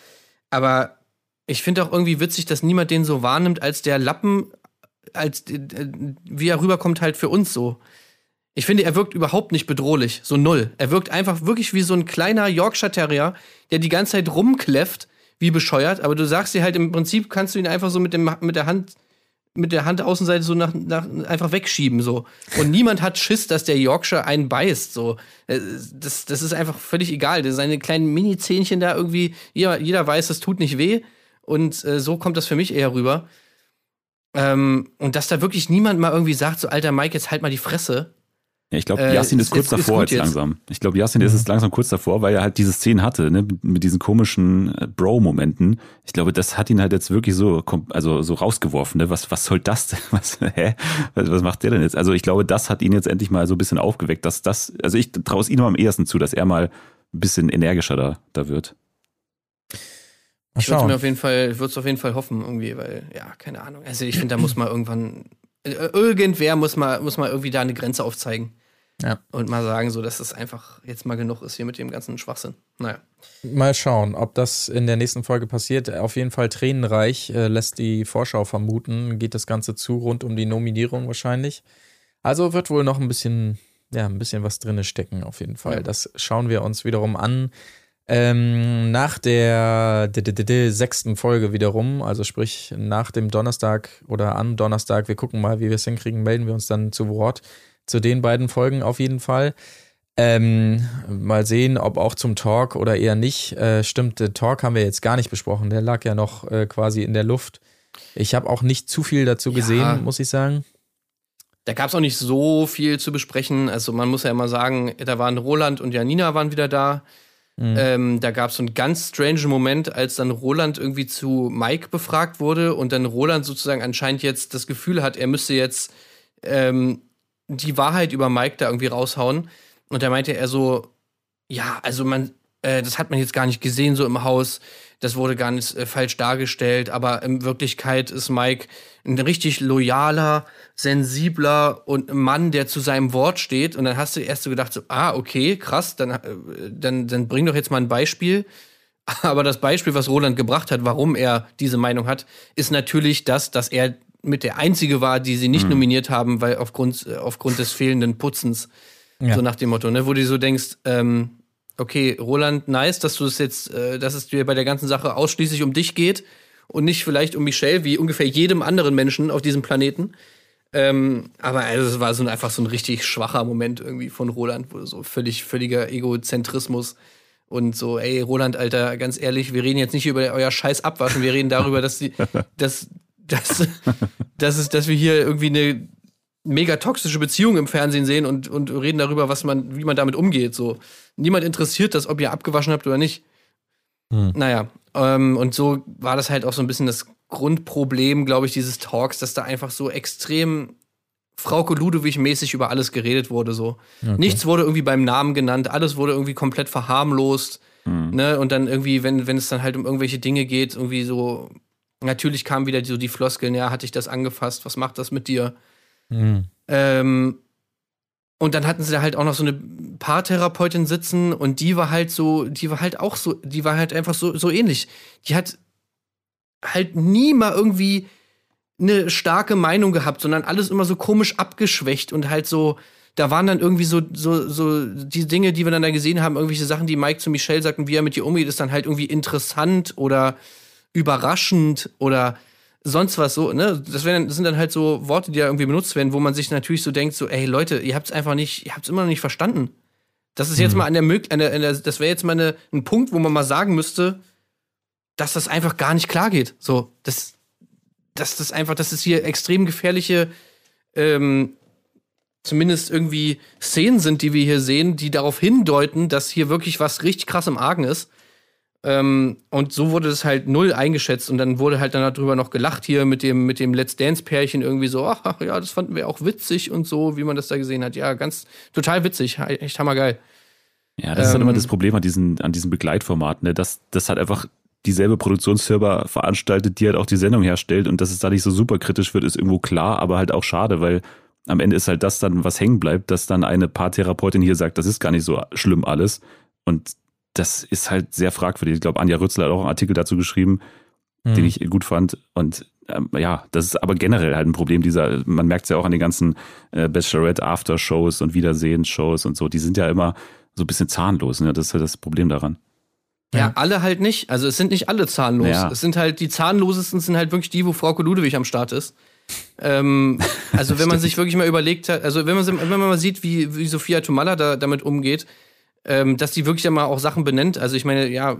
Aber ich finde auch irgendwie witzig, dass niemand den so wahrnimmt als der Lappen, als äh, wie er rüberkommt halt für uns so. Ich finde, er wirkt überhaupt nicht bedrohlich, so null. Er wirkt einfach wirklich wie so ein kleiner Yorkshire Terrier, der die ganze Zeit rumkläfft, wie bescheuert. Aber du sagst dir halt im Prinzip, kannst du ihn einfach so mit, dem, mit der Hand mit der Handaußenseite so nach, nach einfach wegschieben so und niemand hat Schiss, dass der Yorkshire einen beißt so Äh, das, das ist einfach völlig egal seine kleinen Mini Zähnchen da irgendwie jeder, jeder weiß das tut nicht weh und äh, so kommt das für mich eher rüber ähm, und dass da wirklich niemand mal irgendwie sagt so alter Mike jetzt halt mal die Fresse Ja, ich glaube, Äh, Yassin ist ist- kurz ist- ist davor gut jetzt jetzt. langsam. Ich glaube, Yassin ist es langsam kurz davor, weil er halt diese Szenen hatte, ne, mit, mit diesen komischen äh, Bro-Momenten. Ich glaube, das hat ihn halt jetzt wirklich so, also so rausgeworfen. Ne? Was, was soll das denn? Was, hä? Was, was macht der denn jetzt? Also ich glaube, das hat ihn jetzt endlich mal so ein bisschen aufgeweckt, dass das, also ich traue es ihm am ehesten zu, dass er mal ein bisschen energischer da, da wird. Ich würde mir auf jeden Fall würde es auf jeden Fall hoffen irgendwie weil ja keine Ahnung also ich finde da muss mal irgendwann äh, irgendwer muss mal muss mal irgendwie da eine Grenze aufzeigen Ja. und mal sagen so dass es einfach jetzt mal genug ist hier mit dem ganzen Schwachsinn naja Mal schauen, ob das in der nächsten Folge passiert. Auf jeden Fall tränenreich äh, lässt die Vorschau vermuten. Geht das Ganze zu rund um die Nominierung wahrscheinlich. Also wird wohl noch ein bisschen, ja, ein bisschen was drinne stecken, auf jeden Fall. Ja. Das schauen wir uns wiederum an. Ähm, nach der d- d- d- d- sechsten Folge wiederum, also sprich nach dem Donnerstag oder am Donnerstag, wir gucken mal, wie wir es hinkriegen, melden wir uns dann zu Wort zu den beiden Folgen auf jeden Fall. Ähm, mal sehen, ob auch zum Talk oder eher nicht. Äh, stimmt, Talk haben wir jetzt gar nicht besprochen. Der lag ja noch äh, quasi in der Luft. Ich habe auch nicht zu viel dazu Ja. gesehen, muss ich sagen. Da gab es auch nicht so viel zu besprechen. Also man muss ja immer sagen, da waren Roland und Janina waren wieder da. Mhm. Ähm, da gab es so einen ganz strange Moment, als dann Roland irgendwie zu Mike befragt wurde und dann Roland sozusagen anscheinend jetzt das Gefühl hat, er müsste jetzt ähm, die Wahrheit über Mike da irgendwie raushauen. Und da meinte er so, ja, also man, äh, das hat man jetzt gar nicht gesehen so im Haus. Das wurde gar nicht äh, falsch dargestellt, aber in Wirklichkeit ist Mike ein richtig loyaler, sensibler und Mann, der zu seinem Wort steht. Und dann hast du erst so gedacht, so, ah, okay, krass, dann, äh, dann, dann bring doch jetzt mal ein Beispiel. Aber das Beispiel, was Roland gebracht hat, warum er diese Meinung hat, ist natürlich das, dass er mit der Einzige war, die sie nicht nominiert haben, weil aufgrund, äh, aufgrund des fehlenden Putzens. Ja. So nach dem Motto, ne? Wo du so denkst, ähm, okay, Roland, nice, dass du es jetzt, äh, dass es dir bei der ganzen Sache ausschließlich um dich geht und nicht vielleicht um Michelle, wie ungefähr jedem anderen Menschen auf diesem Planeten. Ähm, aber also, es war so ein, einfach so ein richtig schwacher Moment irgendwie von Roland, wo so völlig, völliger Egozentrismus und so, ey, Roland, Alter, ganz ehrlich, wir reden jetzt nicht über euer Scheiß abwaschen, wir reden darüber, dass die, dass, dass, dass, es, dass wir hier irgendwie eine mega toxische Beziehung im Fernsehen sehen und, und reden darüber, was man, wie man damit umgeht. So. Niemand interessiert das, ob ihr abgewaschen habt oder nicht. Naja, ähm, und so war das halt auch so ein bisschen das Grundproblem, glaube ich, dieses Talks, dass da einfach so extrem Frauke Ludewig-mäßig über alles geredet wurde. So. Nichts wurde irgendwie beim Namen genannt, alles wurde irgendwie komplett verharmlost. Ne? Und dann irgendwie, wenn, wenn es dann halt um irgendwelche Dinge geht, irgendwie so, natürlich kamen wieder so die Floskeln, ja, hatte ich das angefasst, was macht das mit dir? Mhm. Ähm, und dann hatten sie da halt auch noch so eine Paartherapeutin sitzen und die war halt so, die war halt auch so, die war halt einfach so, so ähnlich. Die hat halt nie mal irgendwie eine starke Meinung gehabt, sondern alles immer so komisch abgeschwächt und halt so, da waren dann irgendwie so, so, so die Dinge, die wir dann da gesehen haben, irgendwelche Sachen, die Mike zu Michelle sagt und wie er mit ihr umgeht, ist dann halt irgendwie interessant oder überraschend oder sonst was so, ne? Das, wären, das sind dann halt so Worte, die da irgendwie benutzt werden, wo man sich natürlich so denkt, so, ey Leute, ihr habt's einfach nicht, ihr habt's immer noch nicht verstanden. Das ist jetzt mal an der Möglichkeit, an der, das wäre jetzt mal eine, ein Punkt, wo man mal sagen müsste, dass das einfach gar nicht klar geht. So, das, dass das einfach, dass es hier extrem gefährliche, ähm, zumindest irgendwie Szenen sind, die wir hier sehen, die darauf hindeuten, dass hier wirklich was richtig krass im Argen ist. Ähm, und so wurde es halt null eingeschätzt und dann wurde halt dann darüber noch gelacht hier mit dem, mit dem Let's Dance-Pärchen irgendwie so, ach ja, das fanden wir auch witzig und so, wie man das da gesehen hat. Ja, ganz total witzig, echt hammergeil. Ja, das ist dann Ähm, immer das Problem an diesen, an diesem Begleitformat, ne? dass das halt einfach dieselbe Produktionsfirma veranstaltet, die halt auch die Sendung herstellt und dass es da nicht so super kritisch wird, ist irgendwo klar, aber halt auch schade, weil am Ende ist halt das dann, was hängen bleibt, dass dann eine Paartherapeutin hier sagt, das ist gar nicht so schlimm alles und das ist halt sehr fragwürdig. Ich glaube, Anja Rützler hat auch einen Artikel dazu geschrieben, Mhm. den ich gut fand und ähm, ja, das ist aber generell halt ein Problem dieser, man merkt es ja auch an den ganzen äh, Bachelorette After-Shows und Wiedersehensshows und so, die sind ja immer so ein bisschen zahnlos, ne? Das ist ja das Problem daran. Ja, alle halt nicht. Also es sind nicht alle zahnlos. Ja. Es sind halt die zahnlosesten sind halt wirklich die, wo Frau Ludewig am Start ist. ähm, also wenn man sich wirklich mal überlegt hat, also wenn man, wenn man mal sieht, wie, wie Sophia Tomalla da, damit umgeht, ähm, dass die wirklich ja mal auch Sachen benennt. Also ich meine, ja,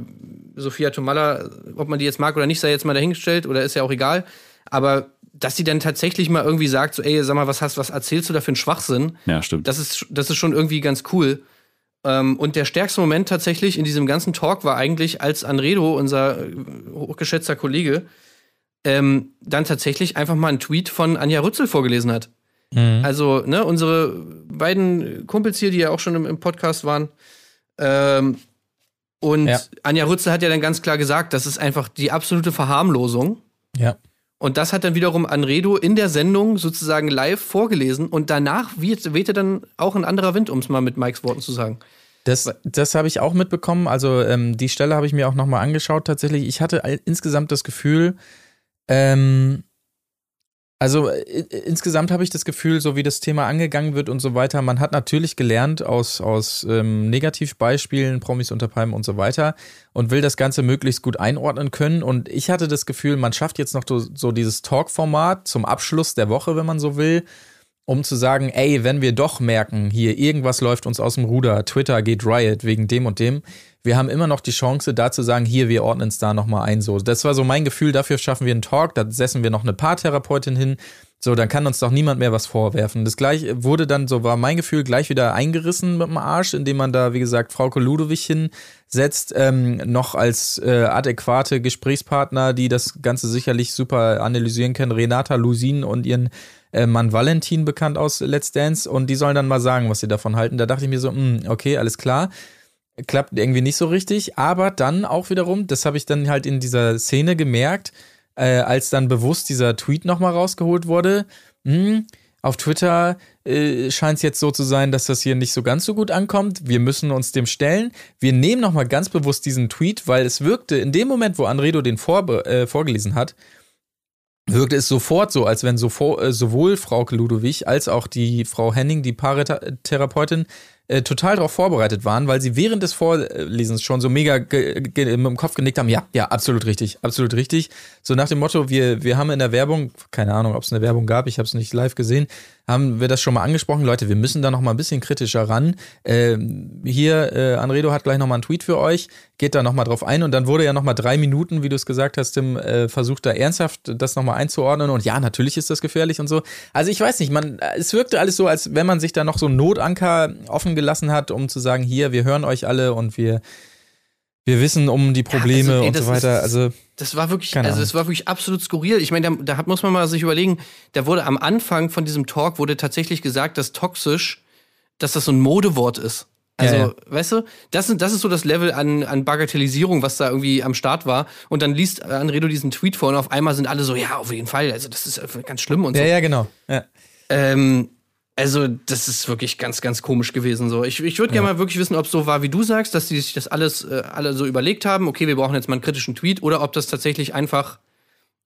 Sophia Tomalla, ob man die jetzt mag oder nicht, sei jetzt mal dahingestellt oder ist ja auch egal. Aber dass sie dann tatsächlich mal irgendwie sagt, so, ey, sag mal, was hast, was erzählst du da für einen Schwachsinn? Ja, stimmt. Das ist, das ist schon irgendwie ganz cool. Ähm, und der stärkste Moment tatsächlich in diesem ganzen Talk war eigentlich, als Anredo, unser äh, hochgeschätzter Kollege, ähm, dann tatsächlich einfach mal einen Tweet von Anja Rützel vorgelesen hat. Also, ne, unsere beiden Kumpels hier, die ja auch schon im, im Podcast waren. Ähm, und Ja. Anja Rützel hat ja dann ganz klar gesagt, das ist einfach die absolute Verharmlosung. Ja. Und das hat dann wiederum Anredo in der Sendung sozusagen live vorgelesen und danach weht- wehte dann auch ein anderer Wind, um es mal mit Mikes Worten zu sagen. Das, das habe ich auch mitbekommen. Also ähm, die Stelle habe ich mir auch nochmal angeschaut tatsächlich. Ich hatte insgesamt das Gefühl, ähm, also äh, insgesamt habe ich das Gefühl, so wie das Thema angegangen wird und so weiter, man hat natürlich gelernt aus, aus ähm, Negativbeispielen, Promis unter Palmen und so weiter und will das Ganze möglichst gut einordnen können. Und ich hatte das Gefühl, man schafft jetzt noch so, so dieses Talk-Format zum Abschluss der Woche, wenn man so will, um zu sagen, ey, wenn wir doch merken, hier irgendwas läuft uns aus dem Ruder, Twitter geht Riot wegen dem und dem, wir haben immer noch die Chance, da zu sagen, hier, wir ordnen es da nochmal ein. So, das war so mein Gefühl, dafür schaffen wir einen Talk, da setzen wir noch eine Paartherapeutin hin. So, dann kann uns doch niemand mehr was vorwerfen. Das gleich wurde dann, so war mein Gefühl, gleich wieder eingerissen mit dem Arsch, indem man da, wie gesagt, Frau Ludowig hinsetzt, ähm, noch als äh, adäquate Gesprächspartner, die das Ganze sicherlich super analysieren können, Renata Lusin und ihren äh, Mann Valentin bekannt aus Let's Dance und die sollen dann mal sagen, was sie davon halten. Da dachte ich mir so, mh, okay, alles klar. Klappt irgendwie nicht so richtig, aber dann auch wiederum, das habe ich dann halt in dieser Szene gemerkt, äh, als dann bewusst dieser Tweet nochmal rausgeholt wurde. Mh, auf Twitter äh, scheint es jetzt so zu sein, dass das hier nicht so ganz so gut ankommt. Wir müssen uns dem stellen. Wir nehmen nochmal ganz bewusst diesen Tweet, weil es wirkte in dem Moment, wo Anredo den vorbe äh, vorgelesen hat, wirkte es sofort so, als wenn sofo- äh, sowohl Frau Ludowig als auch die Frau Henning, die Paartherapeutin, äh, total darauf vorbereitet waren, weil sie während des Vorlesens schon so mega mit dem Kopf genickt haben, ja, ja, absolut richtig, absolut richtig. So nach dem Motto, wir, wir haben in der Werbung, keine Ahnung, ob es eine Werbung gab, ich habe es nicht live gesehen, haben wir das schon mal angesprochen, Leute, wir müssen da noch mal ein bisschen kritischer ran. Ähm, hier, äh, Anredo hat gleich noch mal einen Tweet für euch, geht da noch mal drauf ein und dann wurde ja noch mal drei Minuten, wie du es gesagt hast, Tim, äh, versucht da ernsthaft das noch mal einzuordnen und ja, natürlich ist das gefährlich und so. Also ich weiß nicht, man, es wirkte alles so, als wenn man sich da noch so einen Notanker offen gelassen hat, um zu sagen, hier, wir hören euch alle und wir, wir wissen um die Probleme also, ey, und das so weiter. ist- also Das war wirklich, also es war wirklich absolut skurril. Ich meine, da, da muss man mal sich überlegen, da wurde am Anfang von diesem Talk wurde tatsächlich gesagt, dass toxisch, dass das so ein Modewort ist. Also, Ja, ja. weißt du, das, das ist so das Level an, an Bagatellisierung, was da irgendwie am Start war. Und dann liest Anredo diesen Tweet vor und auf einmal sind alle so, ja, auf jeden Fall, also das ist äh, ganz schlimm und so. ja, ja, genau. Ja. Ähm, also, das ist wirklich ganz, ganz komisch gewesen. So. Ich, ich würde gerne mal wirklich wissen, ob es so war, wie du sagst, dass die sich das alles äh, alle so überlegt haben, okay, wir brauchen jetzt mal einen kritischen Tweet, oder ob das tatsächlich einfach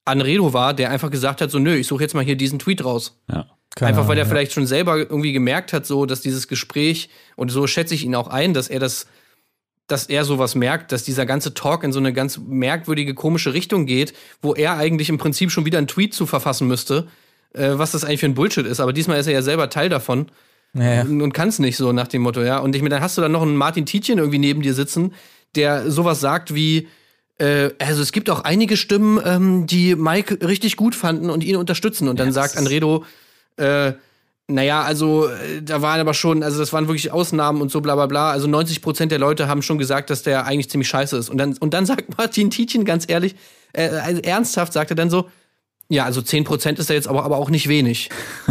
Anredo war, der einfach gesagt hat, so, nö, ich suche jetzt mal hier diesen Tweet raus. Ja. Keine einfach weil er ja. vielleicht schon selber irgendwie gemerkt hat, so, dass dieses Gespräch, und so schätze ich ihn auch ein, dass er das, dass er sowas merkt, dass dieser ganze Talk in so eine ganz merkwürdige, komische Richtung geht, wo er eigentlich im Prinzip schon wieder einen Tweet zu verfassen müsste, äh, was das eigentlich für ein Bullshit ist. Aber diesmal ist er ja selber Teil davon Ja, ja. und, und kann es nicht so nach dem Motto, ja. Und ich meine, dann hast du dann noch einen Martin Tietjen irgendwie neben dir sitzen, der sowas sagt wie, äh, also es gibt auch einige Stimmen, ähm, die Mike richtig gut fanden und ihn unterstützen. Und dann sagt Anredo, äh, naja, also äh, da waren aber schon, also das waren wirklich Ausnahmen und so bla bla bla. Also 90 Prozent der Leute haben schon gesagt, dass der eigentlich ziemlich scheiße ist. Und dann, und dann sagt Martin Tietjen ganz ehrlich, äh, also ernsthaft sagt er dann so, ja, also 10 Prozent ist da jetzt aber, aber auch nicht wenig.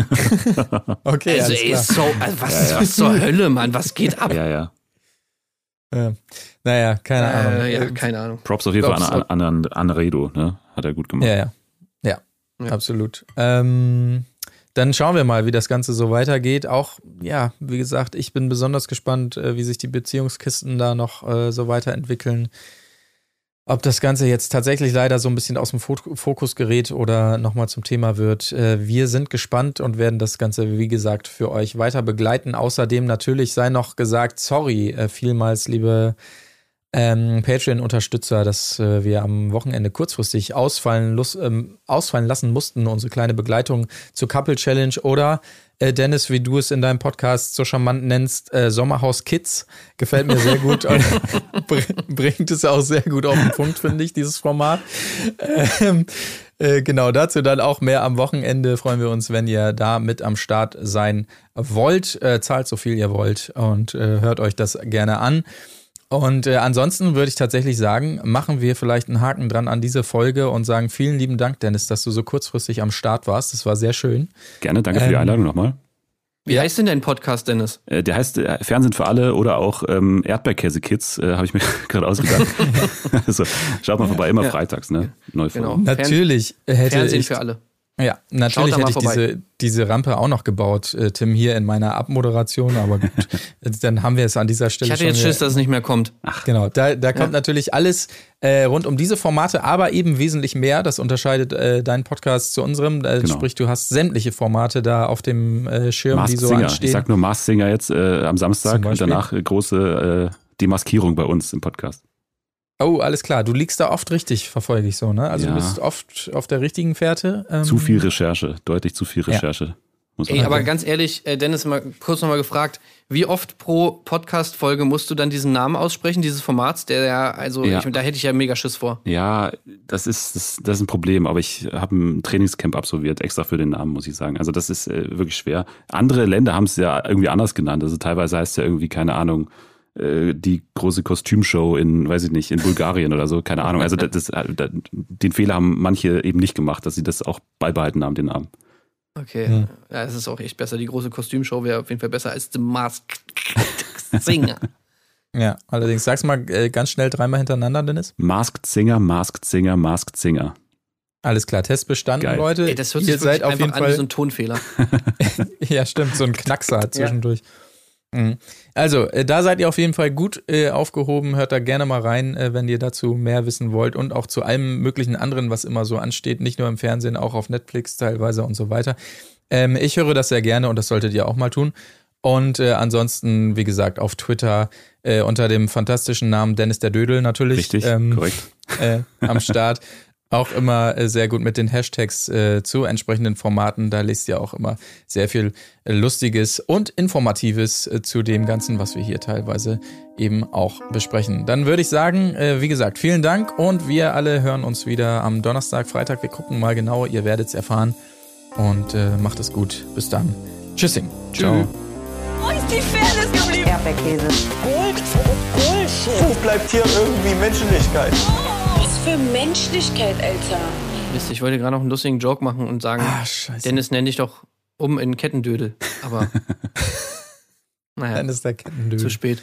Okay, Also alles ey, so, also was, was zur Hölle, Mann, was geht ab? Ja, ja. Ja. Naja, keine Ahnung. Äh, ja, keine Ahnung. Props auf jeden Fall an, an, an, an Redo, ne? Hat er gut gemacht. Ja, ja. Ja, Ja. absolut. Ähm, dann schauen wir mal, wie das Ganze so weitergeht. Auch, ja, wie gesagt, ich bin besonders gespannt, äh, wie sich die Beziehungskisten da noch äh, so weiterentwickeln. Ob das Ganze jetzt tatsächlich leider so ein bisschen aus dem Fo- Fokus gerät oder nochmal zum Thema wird, äh, wir sind gespannt und werden das Ganze, wie gesagt, für euch weiter begleiten. Außerdem natürlich sei noch gesagt, sorry äh, vielmals, liebe ähm, Patreon-Unterstützer, dass äh, wir am Wochenende kurzfristig ausfallen, ähm, ausfallen lassen mussten, unsere kleine Begleitung zur Couple Challenge oder äh, Dennis, wie du es in deinem Podcast so charmant nennst, äh, Sommerhaus Kids. Gefällt mir sehr gut und br- bringt es auch sehr gut auf den Punkt, finde ich, dieses Format. Ähm, äh, genau, dazu dann auch mehr am Wochenende. Freuen wir uns, wenn ihr da mit am Start sein wollt. Äh, zahlt so viel ihr wollt und äh, hört euch das gerne an. Und äh, ansonsten würde ich tatsächlich sagen, machen wir vielleicht einen Haken dran an diese Folge und sagen vielen lieben Dank, Dennis, dass du so kurzfristig am Start warst. Das war sehr schön. Gerne, danke für die Ähm, Einladung nochmal. Wie heißt denn dein Podcast, Dennis? Äh, Der heißt äh, Fernsehen für alle oder auch ähm, Erdbeerkäse-Kids, äh, habe ich mir gerade ausgedacht. also schaut mal vorbei, immer Ja. freitags, ne? Neue Genau. Natürlich hätte Fernsehen ich für alle. Ja, natürlich hätte ich vorbei. diese, diese Rampe auch noch gebaut, äh, Tim, hier in meiner Abmoderation, aber gut, dann haben wir es an dieser Stelle Ich hatte schon jetzt Schiss, dass es nicht mehr kommt. Genau, da, da kommt Ja. natürlich alles äh, rund um diese Formate, aber eben wesentlich mehr. Das unterscheidet äh, deinen Podcast zu unserem. Äh, Genau. Sprich, du hast sämtliche Formate da auf dem äh, Schirm, die Masked so Singer. Ich anstehen. sag nur Masked Singer jetzt äh, am Samstag und danach äh, große äh, Demaskierung bei uns im Podcast. Oh, alles klar. Du liegst da oft richtig, verfolge ich so, ne? Also Ja. du bist oft auf der richtigen Fährte. Ähm, Zu viel Recherche, deutlich zu viel Ja. Recherche. Muss man Ey, sagen. aber ganz ehrlich, äh, Dennis, mal kurz nochmal gefragt, wie oft pro Podcast-Folge musst du dann diesen Namen aussprechen, dieses Formats, der ja, also Ja. Ich, da hätte ich ja mega Schiss vor. Ja, das ist, das, das ist ein Problem, aber ich habe ein Trainingscamp absolviert, extra für den Namen, muss ich sagen. Also das ist äh, wirklich schwer. Andere Länder haben es ja irgendwie anders genannt. Also teilweise heißt es ja irgendwie, keine Ahnung, äh, die große Kostümshow in, weiß ich nicht, in Bulgarien oder so, keine Ahnung. Also das, das, das, den Fehler haben manche eben nicht gemacht, dass sie das auch beibehalten haben, den Namen. Okay, Hm. ja, es ist auch echt besser. Die große Kostümshow wäre auf jeden Fall besser als The Masked Singer. Ja, allerdings sag's mal äh, ganz schnell dreimal hintereinander, Dennis. Masked Singer, Masked Singer, Masked Singer. Alles klar, Test bestanden, Geil. Leute. Ey, das hört Ihr sich seid wirklich auf einfach jeden an Fall wie so ein Tonfehler. Ja, stimmt, so ein Knackser zwischendurch. Mhm. Also, äh, da seid ihr auf jeden Fall gut äh, aufgehoben. Hört da gerne mal rein, äh, wenn ihr dazu mehr wissen wollt und auch zu allem möglichen anderen, was immer so ansteht. Nicht nur im Fernsehen, auch auf Netflix teilweise und so weiter. Ähm, ich höre das sehr gerne und das solltet ihr auch mal tun. Und äh, ansonsten, wie gesagt, auf Twitter äh, unter dem fantastischen Namen Dennis der Dödel natürlich. Richtig, ähm, korrekt. äh, am Start. Auch immer äh, sehr gut mit den Hashtags äh, zu entsprechenden Formaten. Da lest ihr auch immer sehr viel äh, Lustiges und Informatives äh, zu dem Ganzen, was wir hier teilweise eben auch besprechen. Dann würde ich sagen, äh, wie gesagt, vielen Dank und wir alle hören uns wieder am Donnerstag, Freitag. Wir gucken mal genau, ihr werdet es erfahren. Und äh, macht es gut. Bis dann. Tschüssing. Ciao. Wo ist die Fairness geblieben? Erdbeerkäse. Gold, Bullshit. Wo bleibt hier irgendwie Menschlichkeit? Was für Menschlichkeit, Alter. Mist, ich wollte gerade noch einen lustigen Joke machen und sagen, Ah. Dennis nenn dich doch um in Kettendödel. Aber naja, Dann ist der Kettendödel. zu spät.